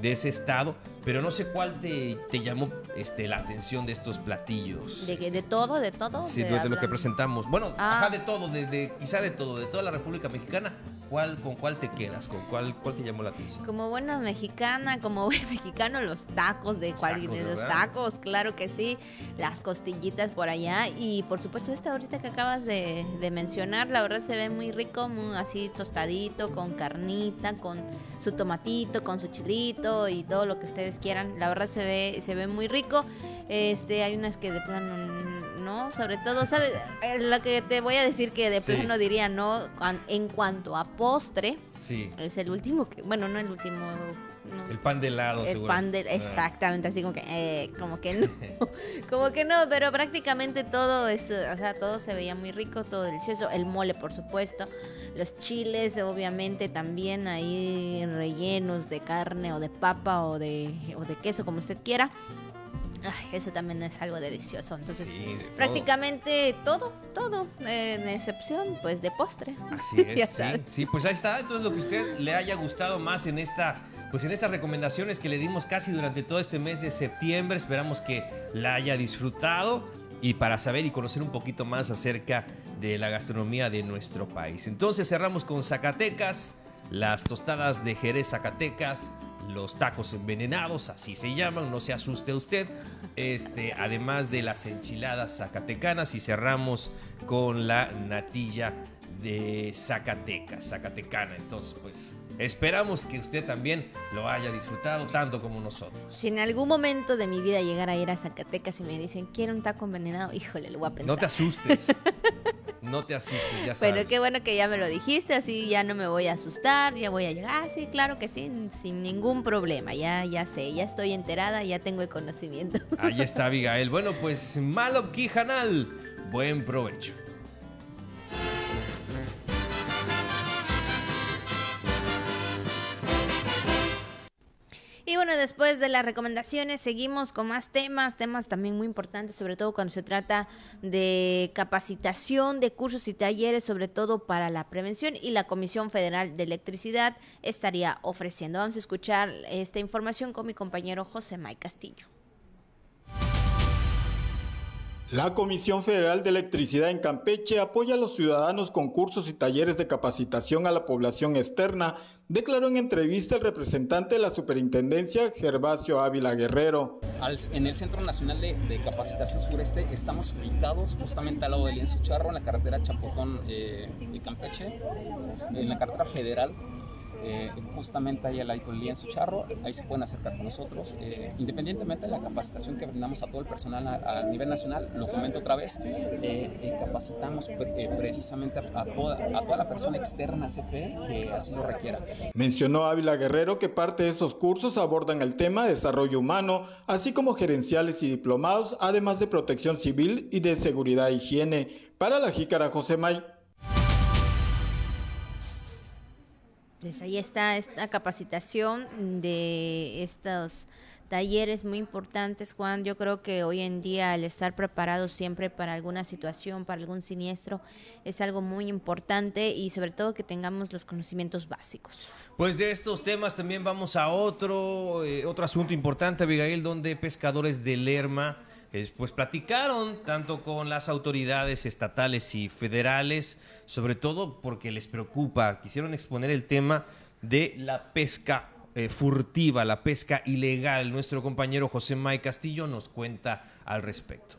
de ese estado, pero no sé cuál te, te llamó este, la atención de estos platillos. De, todo, de todo. Sí, de lo que presentamos. Bueno, Ah. ajá, de todo, de, de- quizá de todo, de toda la República Mexicana. ¿Cuál, ¿Con cuál te quedas? ¿Con cuál, cuál te llamó la atención? Como buena mexicana, como buen [LAUGHS] mexicano, los tacos de cual, tacos, de los tacos, claro que sí, las costillitas por allá y por supuesto esta ahorita que acabas de, de mencionar, la verdad se ve muy rico, muy así tostadito, con carnita, con su tomatito, con su chilito y todo lo que ustedes quieran. La verdad se ve se ve muy rico. Este hay unas que de plano ¿no? Sobre todo, ¿sabes? Eh, Lo que te voy a decir que de Sí. plano diría, ¿no? En cuanto a postre, Sí. es el último que, bueno, no el último, no. El pan de helado, El seguro. pan de, Ah. exactamente, así como que, eh, como que no, [LAUGHS] [LAUGHS] como que no, pero prácticamente todo es, o sea, todo se veía muy rico, todo delicioso, el mole por supuesto, los chiles obviamente también ahí rellenos de carne o de papa o de, o de queso como usted quiera. Ay, eso también es algo delicioso, entonces Sí, de todo. prácticamente todo, todo, eh, en excepción pues de postre. Así [LAUGHS] es, Ya sí, sabes. sí, pues ahí está. Entonces lo que a usted le haya gustado más en esta, pues en estas recomendaciones que le dimos casi durante todo este mes de septiembre, esperamos que la haya disfrutado y para saber y conocer un poquito más acerca de la gastronomía de nuestro país. Entonces cerramos con Zacatecas, las tostadas de Jerez Zacatecas, los tacos envenenados, así se llaman, no se asuste usted. Este, además de las enchiladas zacatecanas y cerramos con la natilla de Zacatecas, Zacatecana. Entonces, pues esperamos que usted también lo haya disfrutado tanto como nosotros. Si en algún momento de mi vida llegara a ir a Zacatecas y me dicen, quiero un taco envenenado, híjole, lo voy a pensar. No te asustes. [LAUGHS] No te asustes, ya sabes. Pero qué bueno que ya me lo dijiste, así ya no me voy a asustar, ya voy a llegar. Ah, sí, claro que sí, sin ningún problema. Ya, ya sé, ya estoy enterada, ya tengo el conocimiento. Ahí está [LAUGHS] Abigail. Bueno, pues Malop Kijanal, buen provecho. Y bueno, después de las recomendaciones, seguimos con más temas, temas también muy importantes, sobre todo cuando se trata de capacitación, de cursos y talleres, sobre todo para la prevención y la Comisión Federal de Electricidad estaría ofreciendo. Vamos a escuchar esta información con mi compañero José May Castillo. La Comisión Federal de Electricidad en Campeche apoya a los ciudadanos con cursos y talleres de capacitación a la población externa, declaró en entrevista el representante de la Superintendencia, Gervasio Ávila Guerrero. En el Centro Nacional de, de Capacitación Sureste estamos ubicados justamente al lado del Lienzo Charro, en la carretera Chapotón eh, de Campeche, en la carretera federal. Eh, justamente ahí al ladito del lienzo charro, ahí se pueden acercar con nosotros, eh, independientemente de la capacitación que brindamos a todo el personal a, nivel nacional, lo comento otra vez, eh, eh, capacitamos pre- precisamente a, toda, a toda la persona externa a CFE que así lo requiera. Mencionó Ávila Guerrero que parte de esos cursos abordan el tema de desarrollo humano, así como gerenciales y diplomados, además de protección civil y de seguridad e higiene. Para la jícara José May. Pues ahí está esta capacitación de estos talleres muy importantes, Juan. Yo creo que hoy en día el estar preparado siempre para alguna situación, para algún siniestro, es algo muy importante y sobre todo que tengamos los conocimientos básicos. Pues de estos temas también vamos a otro, eh, otro asunto importante, Abigail, donde pescadores de Lerma pues platicaron tanto con las autoridades estatales y federales, sobre todo porque les preocupa, quisieron exponer el tema de la pesca eh, furtiva, la pesca ilegal. Nuestro compañero José May Castillo nos cuenta al respecto.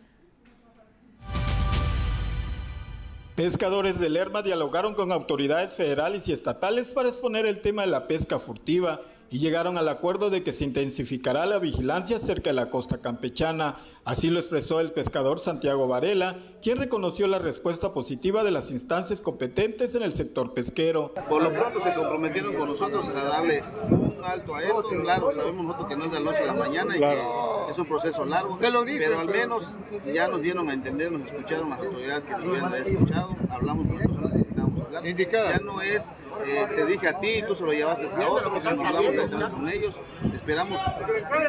Pescadores de Lerma dialogaron con autoridades federales y estatales para exponer el tema de la pesca furtiva y llegaron al acuerdo de que se intensificará la vigilancia cerca de la costa campechana. Así lo expresó el pescador Santiago Varela, quien reconoció la respuesta positiva de las instancias competentes en el sector pesquero. Por lo pronto se comprometieron con nosotros a darle un alto a esto. Claro, sabemos nosotros que no es de la noche a la mañana y que es un proceso largo, pero al menos ya nos dieron a entender, nos escucharon las autoridades que debían haber escuchado, hablamos con las personas hablar. Ya no es, eh, te dije a ti, tú se lo llevaste a otro, nos hablamos directamente con ellos. Esperamos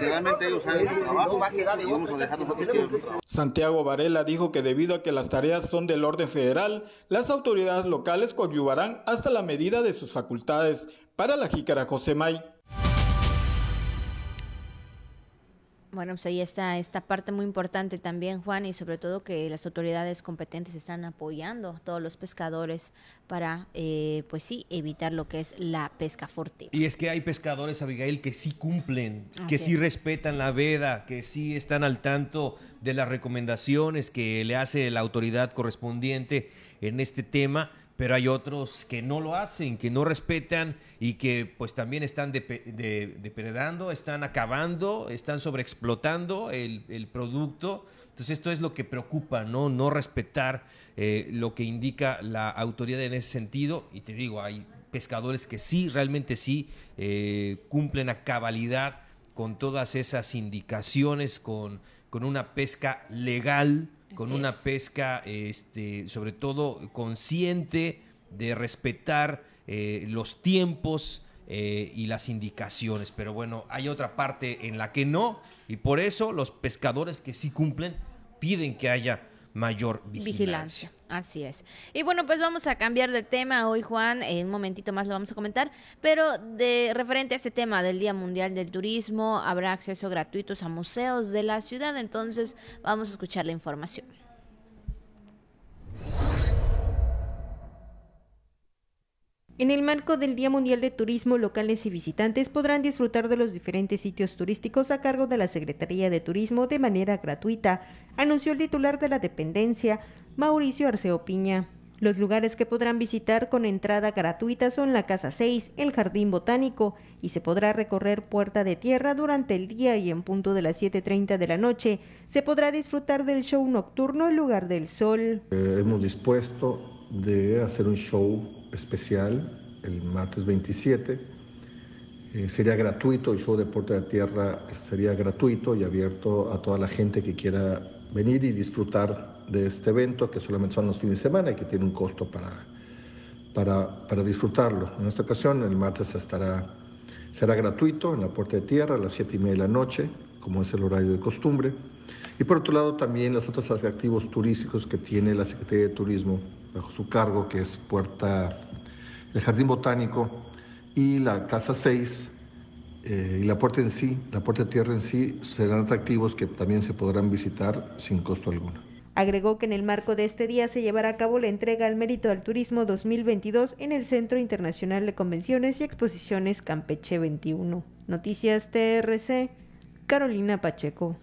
que realmente ellos hagan su trabajo y vamos a dejar nosotros que ellos. Santiago Varela dijo que debido a que las tareas son del orden federal, las autoridades locales coadyuvarán hasta la medida de sus facultades. Para la jícara José May. Bueno, pues ahí está esta parte muy importante también, Juan, y sobre todo que las autoridades competentes están apoyando a todos los pescadores para, eh, pues sí, evitar lo que es la pesca furtiva. Y es que hay pescadores, Abigail, que sí cumplen, que sí es. respetan la veda, que sí están al tanto de las recomendaciones que le hace la autoridad correspondiente en este tema, pero hay otros que no lo hacen, que no respetan y que pues también están depredando, están acabando, están sobreexplotando el, el producto Entonces esto es lo que preocupa, ¿no? No respetar eh, lo que indica la autoridad en ese sentido. Y te digo, hay pescadores que sí, realmente sí, eh, cumplen a cabalidad con todas esas indicaciones, con, con una pesca legal, con Así una es. pesca, este, sobre todo consciente de respetar eh, los tiempos eh, y las indicaciones. Pero bueno, hay otra parte en la que no, y por eso los pescadores que sí cumplen piden que haya mayor vigilancia. Vigilancia. Así es. Y bueno, pues vamos a cambiar de tema hoy, Juan. En un momentito más lo vamos a comentar. Pero de referente a este tema del Día Mundial del Turismo, habrá acceso gratuitos a museos de la ciudad. Entonces, vamos a escuchar la información. En el marco del Día Mundial de Turismo, locales y visitantes podrán disfrutar de los diferentes sitios turísticos a cargo de la Secretaría de Turismo de manera gratuita, anunció el titular de la dependencia, Mauricio Arceo Piña. Los lugares que podrán visitar con entrada gratuita son la Casa 6, el Jardín Botánico, y se podrá recorrer Puerta de Tierra durante el día y en punto de las 7.30 de la noche. Se podrá disfrutar del show nocturno El Lugar del Sol. Eh, hemos dispuesto de hacer un show especial el martes 27. Eh, sería gratuito, el show de Puerta de Tierra estaría gratuito y abierto a toda la gente que quiera venir y disfrutar de este evento, que solamente son los fines de semana y que tiene un costo para, para, para disfrutarlo. En esta ocasión, el martes estará, será gratuito en la Puerta de Tierra a las 7 y media de la noche, como es el horario de costumbre. Y por otro lado, también los otros atractivos turísticos que tiene la Secretaría de Turismo bajo su cargo, que es Puerta, el Jardín Botánico y la Casa 6, eh, y la puerta en sí, la puerta de tierra en sí, serán atractivos que también se podrán visitar sin costo alguno. Agregó que en el marco de este día se llevará a cabo la entrega al Mérito al Turismo 2022 en el Centro Internacional de Convenciones y Exposiciones Campeche 21. Noticias TRC, Carolina Pacheco.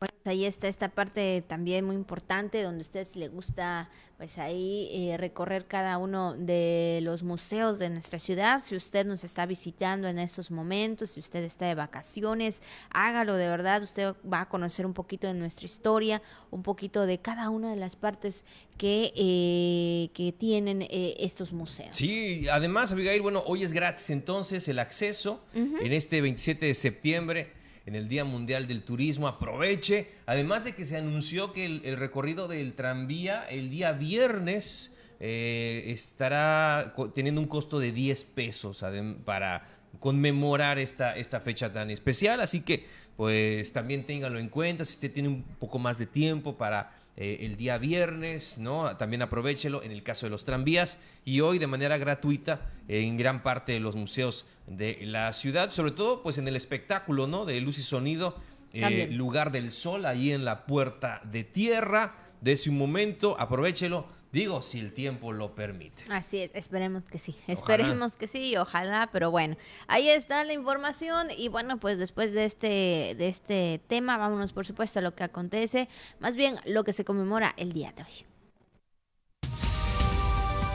Bueno, pues ahí está esta parte también muy importante donde a ustedes le gusta pues ahí eh, recorrer cada uno de los museos de nuestra ciudad. Si usted nos está visitando en estos momentos, si usted está de vacaciones, hágalo de verdad. Usted va a conocer un poquito de nuestra historia, un poquito de cada una de las partes que, eh, que tienen eh, estos museos. Sí, además, Abigail, bueno, hoy es gratis entonces el acceso en este 27 de septiembre en el Día Mundial del Turismo. Aproveche. Además de que se anunció que el, recorrido del tranvía el día viernes eh, estará teniendo un costo de 10 pesos para conmemorar esta, esta fecha tan especial. Así que, pues también téngalo en cuenta. Si usted tiene un poco más de tiempo para eh, el día viernes, ¿no? También aprovechelo en el caso de los tranvías y hoy de manera gratuita en gran parte de los museos de la ciudad, sobre todo pues en el espectáculo, ¿no? De luz y sonido, eh, lugar del sol, ahí en la puerta de tierra, de un momento, aprovechelo, digo, si el tiempo lo permite. Así es, esperemos que sí, esperemos que sí, ojalá, pero bueno, ahí está la información y bueno, pues después de este, de este tema, vámonos por supuesto a lo que acontece, más bien lo que se conmemora el día de hoy.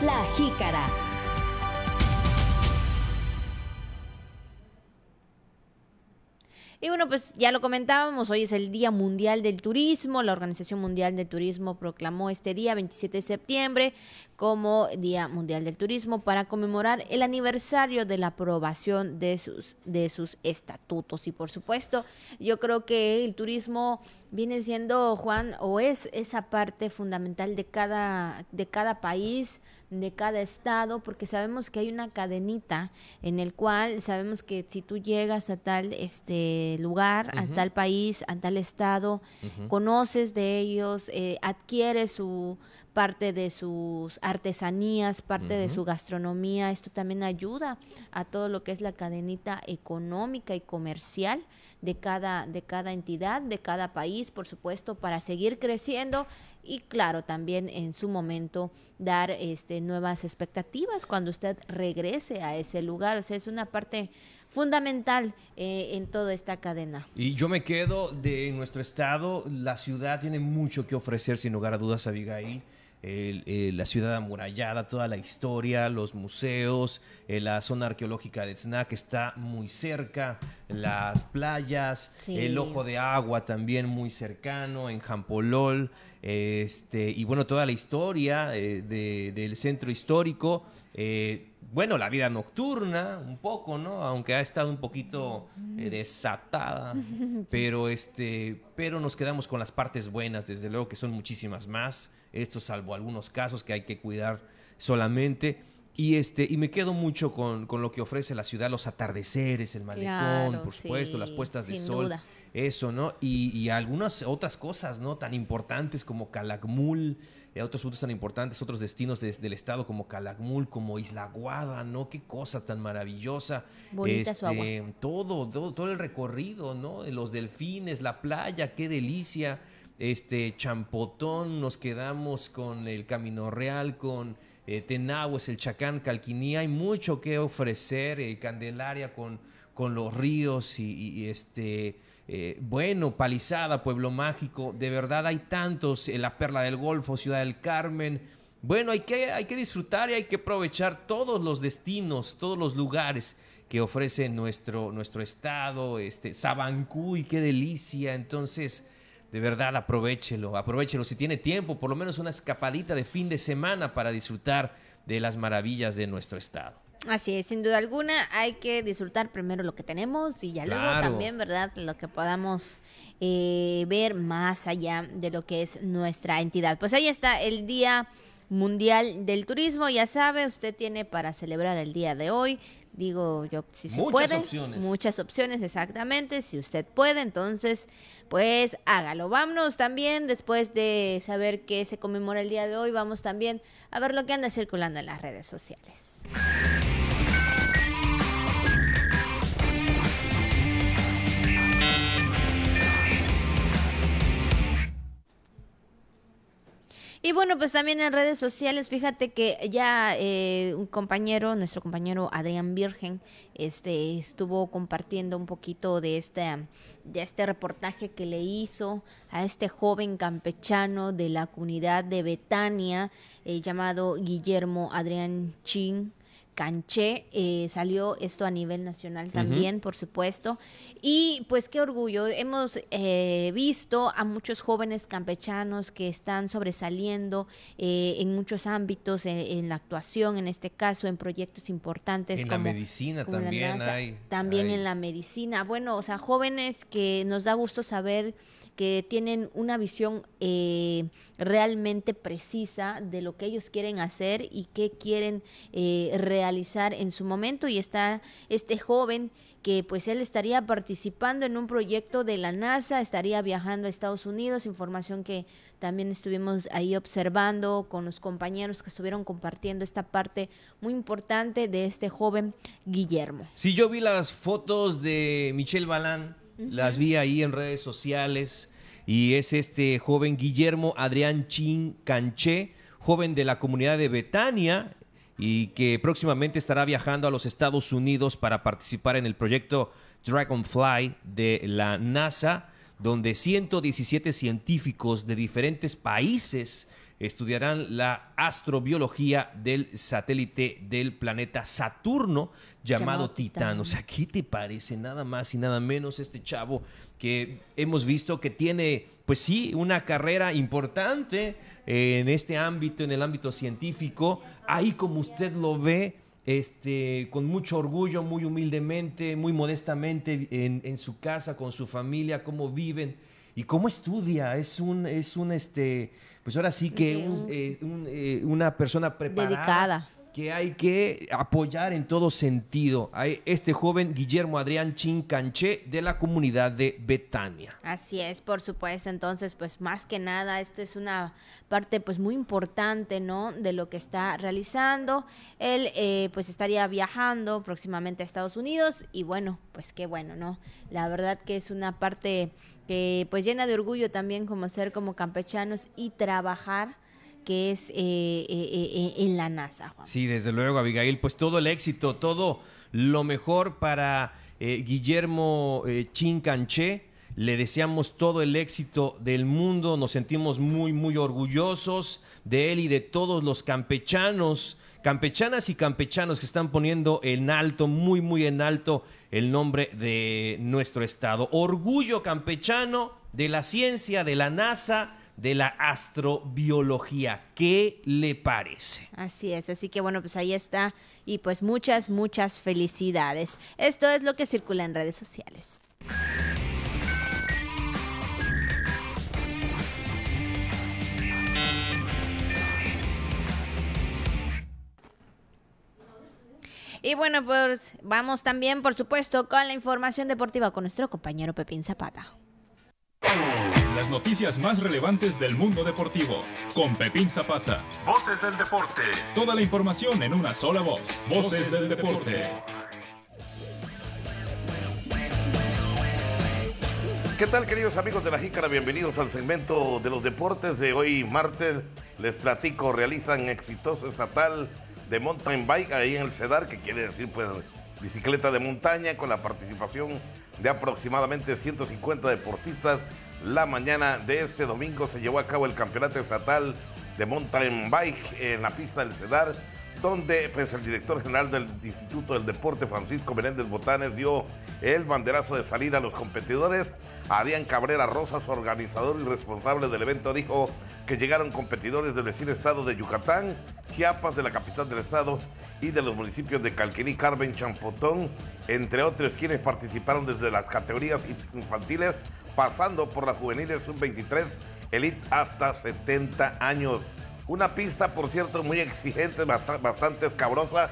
La jícara. Y bueno, pues ya lo comentábamos, hoy es el Día Mundial del Turismo, la Organización Mundial del Turismo proclamó este día, 27 de septiembre, como Día Mundial del Turismo para conmemorar el aniversario de la aprobación de sus, de sus estatutos. Y por supuesto, yo creo que el turismo viene siendo, Juan, o es esa parte fundamental de cada, de cada país, de cada estado, porque sabemos que hay una cadenita en el cual sabemos que si tú llegas a tal este lugar, a Ujú. tal país, a tal estado, conoces de ellos, eh, adquieres su parte de sus artesanías, parte de su gastronomía, esto también ayuda a todo lo que es la cadenita económica y comercial de cada de cada entidad, de cada país, por supuesto, para seguir creciendo y claro, también en su momento dar este nuevas expectativas cuando usted regrese a ese lugar, o sea, es una parte fundamental eh, en toda esta cadena. Y yo me quedo de nuestro estado, la ciudad tiene mucho que ofrecer, sin lugar a dudas, Abigail. El- eh, la ciudad amurallada, toda la historia, los museos, eh, la zona arqueológica de Tzna, que está muy cerca, las playas, Sí. el ojo de agua también muy cercano, en Jampolol, este, y bueno, toda la historia eh, de- del centro histórico. bueno, la vida nocturna, un poco, ¿no? Aunque ha estado un poquito eh, desatada, [LAUGHS] pero este, pero nos quedamos con las partes buenas, desde luego que son muchísimas más. Esto salvo algunos casos que hay que cuidar solamente. Y este, y me quedo mucho con, con lo que ofrece la ciudad, los atardeceres, el malecón, Claro, por supuesto, sí, las puestas de sol. duda. Eso, ¿no? Y, y algunas otras cosas, ¿no? Tan importantes como Calakmul, eh, otros puntos tan importantes, otros destinos des- del estado como Calakmul, como Isla Guada, ¿no? Qué cosa tan maravillosa. Bonita su agua. Este, Todo, todo, todo el recorrido, ¿no? Los delfines, la playa, qué delicia. Este, Champotón, nos quedamos con el Camino Real, con eh, Tenahues, el Chacán, Calquinía. Hay mucho que ofrecer, eh, Candelaria con, con los ríos y este... eh, bueno, Palizada, Pueblo Mágico, de verdad hay tantos, eh, la Perla del Golfo, Ciudad del Carmen. Bueno, hay que, hay que disfrutar y hay que aprovechar todos los destinos, todos los lugares que ofrece nuestro, nuestro estado, este, Sabancuy, qué delicia. Entonces, de verdad, aprovechelo, aprovechelo. Si tiene tiempo, por lo menos una escapadita de fin de semana para disfrutar de las maravillas de nuestro estado. Así es, sin duda alguna, hay que disfrutar primero lo que tenemos y ya luego también, ¿verdad? Lo que podamos eh, ver más allá de lo que es nuestra entidad. Pues ahí está el Día Mundial del Turismo, ya sabe, usted tiene para celebrar el día de hoy. Digo yo, si se Muchas puede. opciones. Muchas opciones, exactamente. Si usted puede, entonces, pues hágalo. Vámonos también, después de saber que se conmemora el día de hoy, vamos también a ver lo que anda circulando en las redes sociales. Y bueno, pues también en redes sociales, fíjate que ya eh, un compañero, nuestro compañero Adrián Virgen, este estuvo compartiendo un poquito de este, de este reportaje que le hizo a este joven campechano de la comunidad de Betania, eh, llamado Guillermo Adrián Chin. Canché, eh, salió esto a nivel nacional también, por supuesto. Y pues qué orgullo, hemos eh, visto a muchos jóvenes campechanos que están sobresaliendo eh, en muchos ámbitos, en, en la actuación, en este caso, en proyectos importantes. En la como- medicina como la también NASA, hay- También hay. en la medicina. Bueno, o sea, jóvenes que nos da gusto saber que tienen una visión eh, realmente precisa de lo que ellos quieren hacer y qué quieren eh, realizar en su momento. Y está este joven que pues él estaría participando en un proyecto de la NASA, estaría viajando a Estados Unidos, información que también estuvimos ahí observando con los compañeros que estuvieron compartiendo esta parte muy importante de este joven Guillermo. Sí, yo vi las fotos de Michelle Balán, las vi ahí en redes sociales y es este joven Guillermo Adrián Chin Canché, joven de la comunidad de Betania y que próximamente estará viajando a los Estados Unidos para participar en el proyecto Dragonfly de la NASA, donde 117 científicos de diferentes países estudiarán la astrobiología del satélite del planeta Saturno llamado, Llamado Titán. Titán. O sea, ¿qué te parece nada más y nada menos este chavo que hemos visto que tiene, pues sí, una carrera importante en este ámbito, en el ámbito científico? Ahí como usted lo ve, este, con mucho orgullo, muy humildemente, muy modestamente en, en su casa, con su familia, cómo viven y cómo estudia. Es un, es un, este, pues ahora sí que Sí, un- un- eh, un, eh, una persona preparada Dedicada. Que hay que apoyar en todo sentido a este joven Guillermo Adrián Chin Canché de la comunidad de Betania. Así es, por supuesto. Entonces, pues más que nada, esto es una parte pues muy importante, ¿no? De lo que está realizando. Él eh, pues estaría viajando próximamente a Estados Unidos y bueno, pues qué bueno, ¿no? La verdad que es una parte que pues llena de orgullo también como ser como campechanos y trabajar que es eh, eh, eh, en la NASA, Juan. Sí, desde luego, Abigail, pues todo el éxito, todo lo mejor para Guillermo eh, Chin Canché. Le deseamos todo el éxito del mundo, nos sentimos muy, muy orgullosos de él y de todos los campechanos, campechanas y campechanos que están poniendo en alto, muy, muy en alto el nombre de nuestro estado. Orgullo campechano de la ciencia, de la NASA, de la astrobiología. ¿Qué le parece? Así es, así que bueno, pues ahí está y pues muchas, muchas felicidades. Esto es lo que circula en redes sociales. Y bueno, pues vamos también, por supuesto, con la información deportiva con nuestro compañero Pepín Zapata. Las noticias más relevantes del mundo deportivo con Pepín Zapata. Voces del deporte. Toda la información en una sola voz. Voces del deporte. ¿Qué tal queridos amigos de la Jícara? Bienvenidos al segmento de los deportes de hoy martes. Les platico, realizan exitoso estatal de mountain bike ahí en el CEDAR, que quiere decir pues bicicleta de montaña con la participación de aproximadamente 150 deportistas. La mañana de este domingo se llevó a cabo el campeonato estatal de mountain bike en la pista del CEDAR, donde pues, el director general del Instituto del Deporte, Francisco Menéndez Botanes, dio el banderazo de salida a los competidores. Adrián Cabrera Rosas, organizador y responsable del evento, dijo que llegaron competidores del vecino estado de Yucatán, Chiapas, de la capital del estado, y de los municipios de Calquení, Carmen, Champotón, entre otros quienes participaron desde las categorías infantiles, pasando por las juveniles sub-23, elite hasta 70 años. Una pista, por cierto, muy exigente, bastante escabrosa,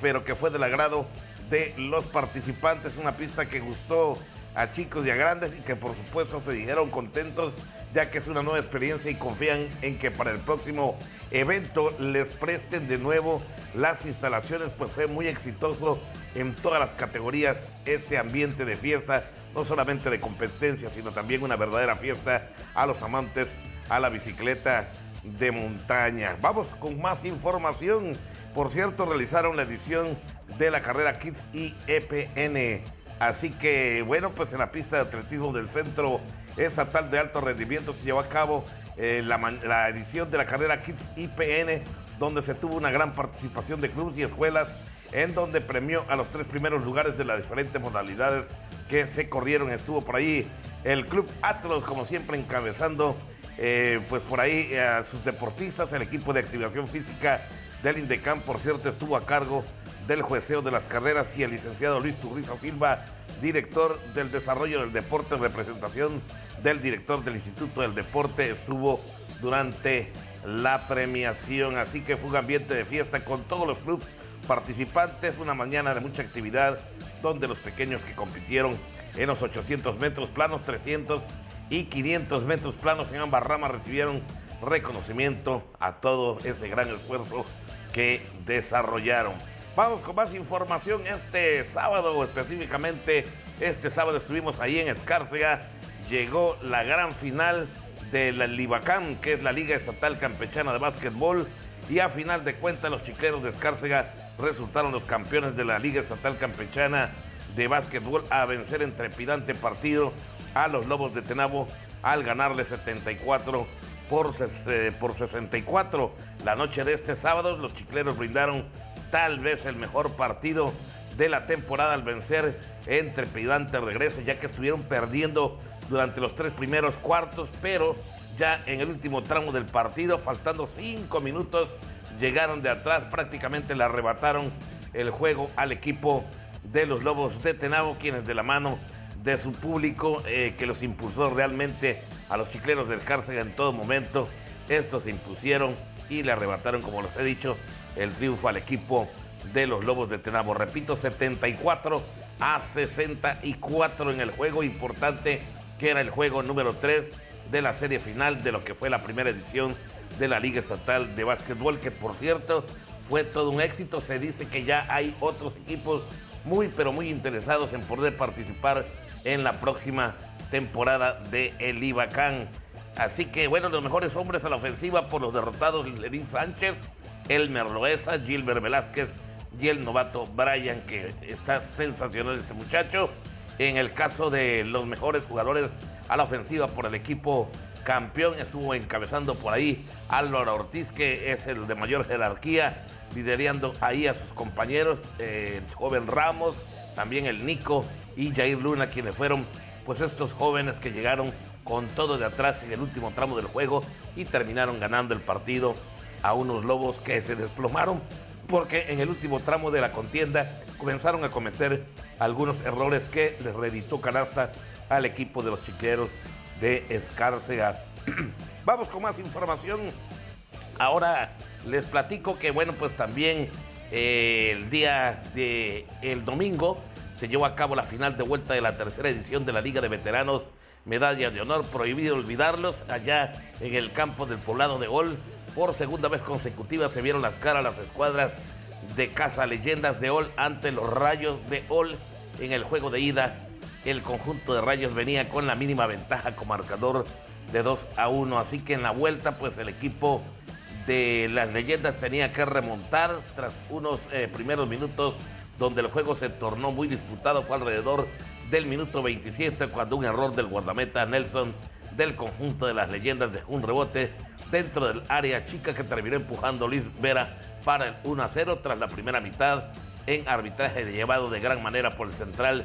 pero que fue del agrado de los participantes. Una pista que gustó a chicos y a grandes y que por supuesto se dijeron contentos ya que es una nueva experiencia y confían en que para el próximo evento les presten de nuevo las instalaciones, pues fue muy exitoso en todas las categorías este ambiente de fiesta, no solamente de competencia, sino también una verdadera fiesta a los amantes a la bicicleta de montaña. Vamos con más información. Por cierto, realizaron la edición de la carrera Kids y EPN. Así que, bueno, pues en la pista de atletismo del Centro Estatal de Alto Rendimiento se llevó a cabo eh, la, edición de la carrera Kids IPN, donde se tuvo una gran participación de clubes y escuelas, en donde premió a los tres primeros lugares de las diferentes modalidades que se corrieron. Estuvo por ahí el Club Atlas, como siempre, encabezando, eh, pues por ahí a sus deportistas, el equipo de activación física del INDECAM, por cierto, estuvo a cargo del jueceo de las carreras y el licenciado Luis Turriza Silva, director del desarrollo del deporte en representación del director del Instituto del Deporte, estuvo durante la premiación. Así que fue un ambiente de fiesta con todos los clubes participantes, una mañana de mucha actividad, donde los pequeños que compitieron en los 800 metros planos, 300 y 500 metros planos. En ambas ramas recibieron reconocimiento a todo ese gran esfuerzo que desarrollaron. Vamos con más información. Este sábado, específicamente este sábado estuvimos ahí en Escárcega, llegó la gran final de la Libacán, que es la Liga Estatal Campechana de Básquetbol, y a final de cuentas los chicleros de Escárcega resultaron los campeones de la Liga Estatal Campechana de Básquetbol a vencer en trepidante partido a los Lobos de Tenabo al ganarle 74 por, por 64. La noche de este sábado los chicleros brindaron tal vez el mejor partido de la temporada al vencer en trepidante regreso, ya que estuvieron perdiendo durante los tres primeros cuartos, pero ya en el último tramo del partido, faltando cinco minutos, llegaron de atrás, prácticamente le arrebataron el juego al equipo de los Lobos de Tenabo, quienes de la mano de su público, eh, que los impulsó realmente a los chicleros del cárcel en todo momento, estos se impusieron y le arrebataron, como les he dicho, el triunfo al equipo de los Lobos de Tenabo. Repito, 74 a 64 en el juego importante que era el juego número 3 de la serie final de lo que fue la primera edición de la Liga Estatal de Básquetbol, que por cierto fue todo un éxito. Se dice que ya hay otros equipos muy pero muy interesados en poder participar en la próxima temporada de El Ibacán. Así que bueno, los mejores hombres a la ofensiva por los derrotados Lenín Sánchez, Elmer Loesa, Gilbert Velázquez y el novato Brian, que está sensacional este muchacho. En el caso de los mejores jugadores a la ofensiva por el equipo campeón, estuvo encabezando por ahí Álvaro Ortiz, que es el de mayor jerarquía, liderando ahí a sus compañeros, eh, el joven Ramos, también el Nico y Jair Luna, quienes fueron pues estos jóvenes que llegaron con todo de atrás en el último tramo del juego y terminaron ganando el partido a unos lobos que se desplomaron porque en el último tramo de la contienda comenzaron a cometer algunos errores que les reeditó canasta al equipo de los chiqueros de Escárcega. [CLEARS THROAT] Vamos con más información. Ahora les platico que, bueno, pues también eh, el día de el domingo se llevó a cabo la final de vuelta de la tercera edición de la Liga de Veteranos Medalla de Honor. Prohibido olvidarlos allá en el campo del poblado de Ol. Por segunda vez consecutiva se vieron las caras las escuadras de Casa Leyendas de Ol ante los Rayos de Ol en el juego de ida. El conjunto de Rayos venía con la mínima ventaja con marcador de 2 a 1. Así que en la vuelta, pues el equipo de las leyendas tenía que remontar tras unos eh, primeros minutos donde el juego se tornó muy disputado. Fue alrededor del minuto 27 cuando un error del guardameta Nelson del conjunto de las leyendas dejó un rebote dentro del área chica que terminó empujando Luis Vera para el 1 a 0 tras la primera mitad en arbitraje llevado de gran manera por el central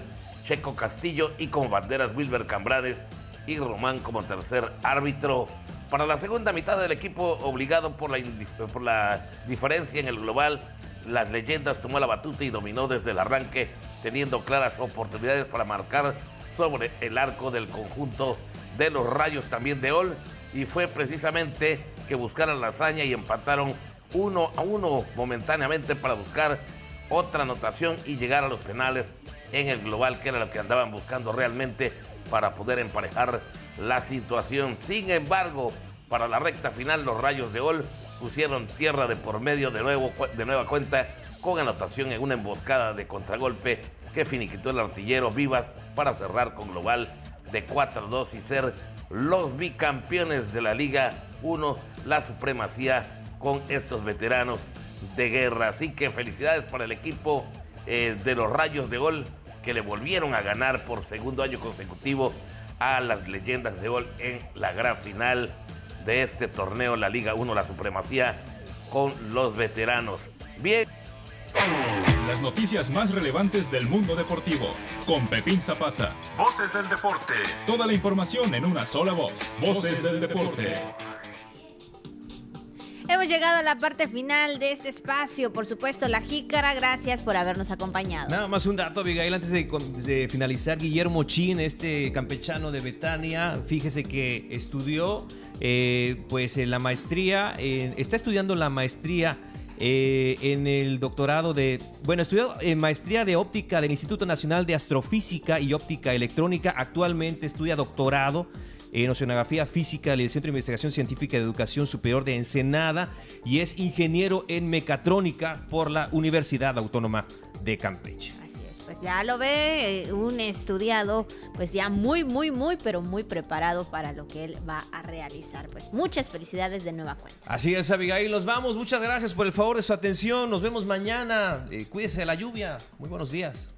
Checo Castillo y como banderas Wilber Cambrades y Román como tercer árbitro. Para la segunda mitad del equipo obligado por la, diferencia en el global, las leyendas tomó la batuta y dominó desde el arranque, teniendo claras oportunidades para marcar sobre el arco del conjunto de los rayos también de Ol. Y fue precisamente que buscaron la hazaña y empataron uno a uno momentáneamente para buscar otra anotación y llegar a los penales en el global, que era lo que andaban buscando realmente para poder emparejar la situación. Sin embargo, para la recta final, los rayos de Ol pusieron tierra de por medio de, nuevo, de nueva cuenta con anotación en una emboscada de contragolpe que finiquitó el artillero Vivas para cerrar con global de 4-2 y ser los bicampeones de la Liga 1, la supremacía con estos veteranos de guerra. Así que felicidades para el equipo eh, de los Rayos de Gol que le volvieron a ganar por segundo año consecutivo a las leyendas de Gol en la gran final de este torneo, la Liga 1, la supremacía con los veteranos. Bien. Las noticias más relevantes del mundo deportivo con Pepín Zapata. Voces del deporte. Toda la información en una sola voz. Voces del deporte. Hemos llegado a la parte final de este espacio. Por supuesto, la jícara, gracias por habernos acompañado. Nada más un dato, Abigail, antes de, finalizar, Guillermo Chin, este campechano de Betania, fíjese que estudió eh, pues la maestría, está estudiando la maestría eh, en el doctorado de, bueno, estudió maestría de óptica del Instituto Nacional de Astrofísica y Óptica Electrónica, actualmente estudia doctorado en Oceanografía Física del Centro de Investigación Científica de Educación Superior de Ensenada y es ingeniero en mecatrónica por la Universidad Autónoma de Campeche. Así es, pues ya lo ve, eh, un estudiado, pues ya muy, muy, muy, pero muy preparado para lo que él va a realizar. Pues muchas felicidades de nueva cuenta. Así es, Abigail, nos vamos. Muchas gracias por el favor de su atención. Nos vemos mañana. Eh, cuídese de la lluvia. Muy buenos días.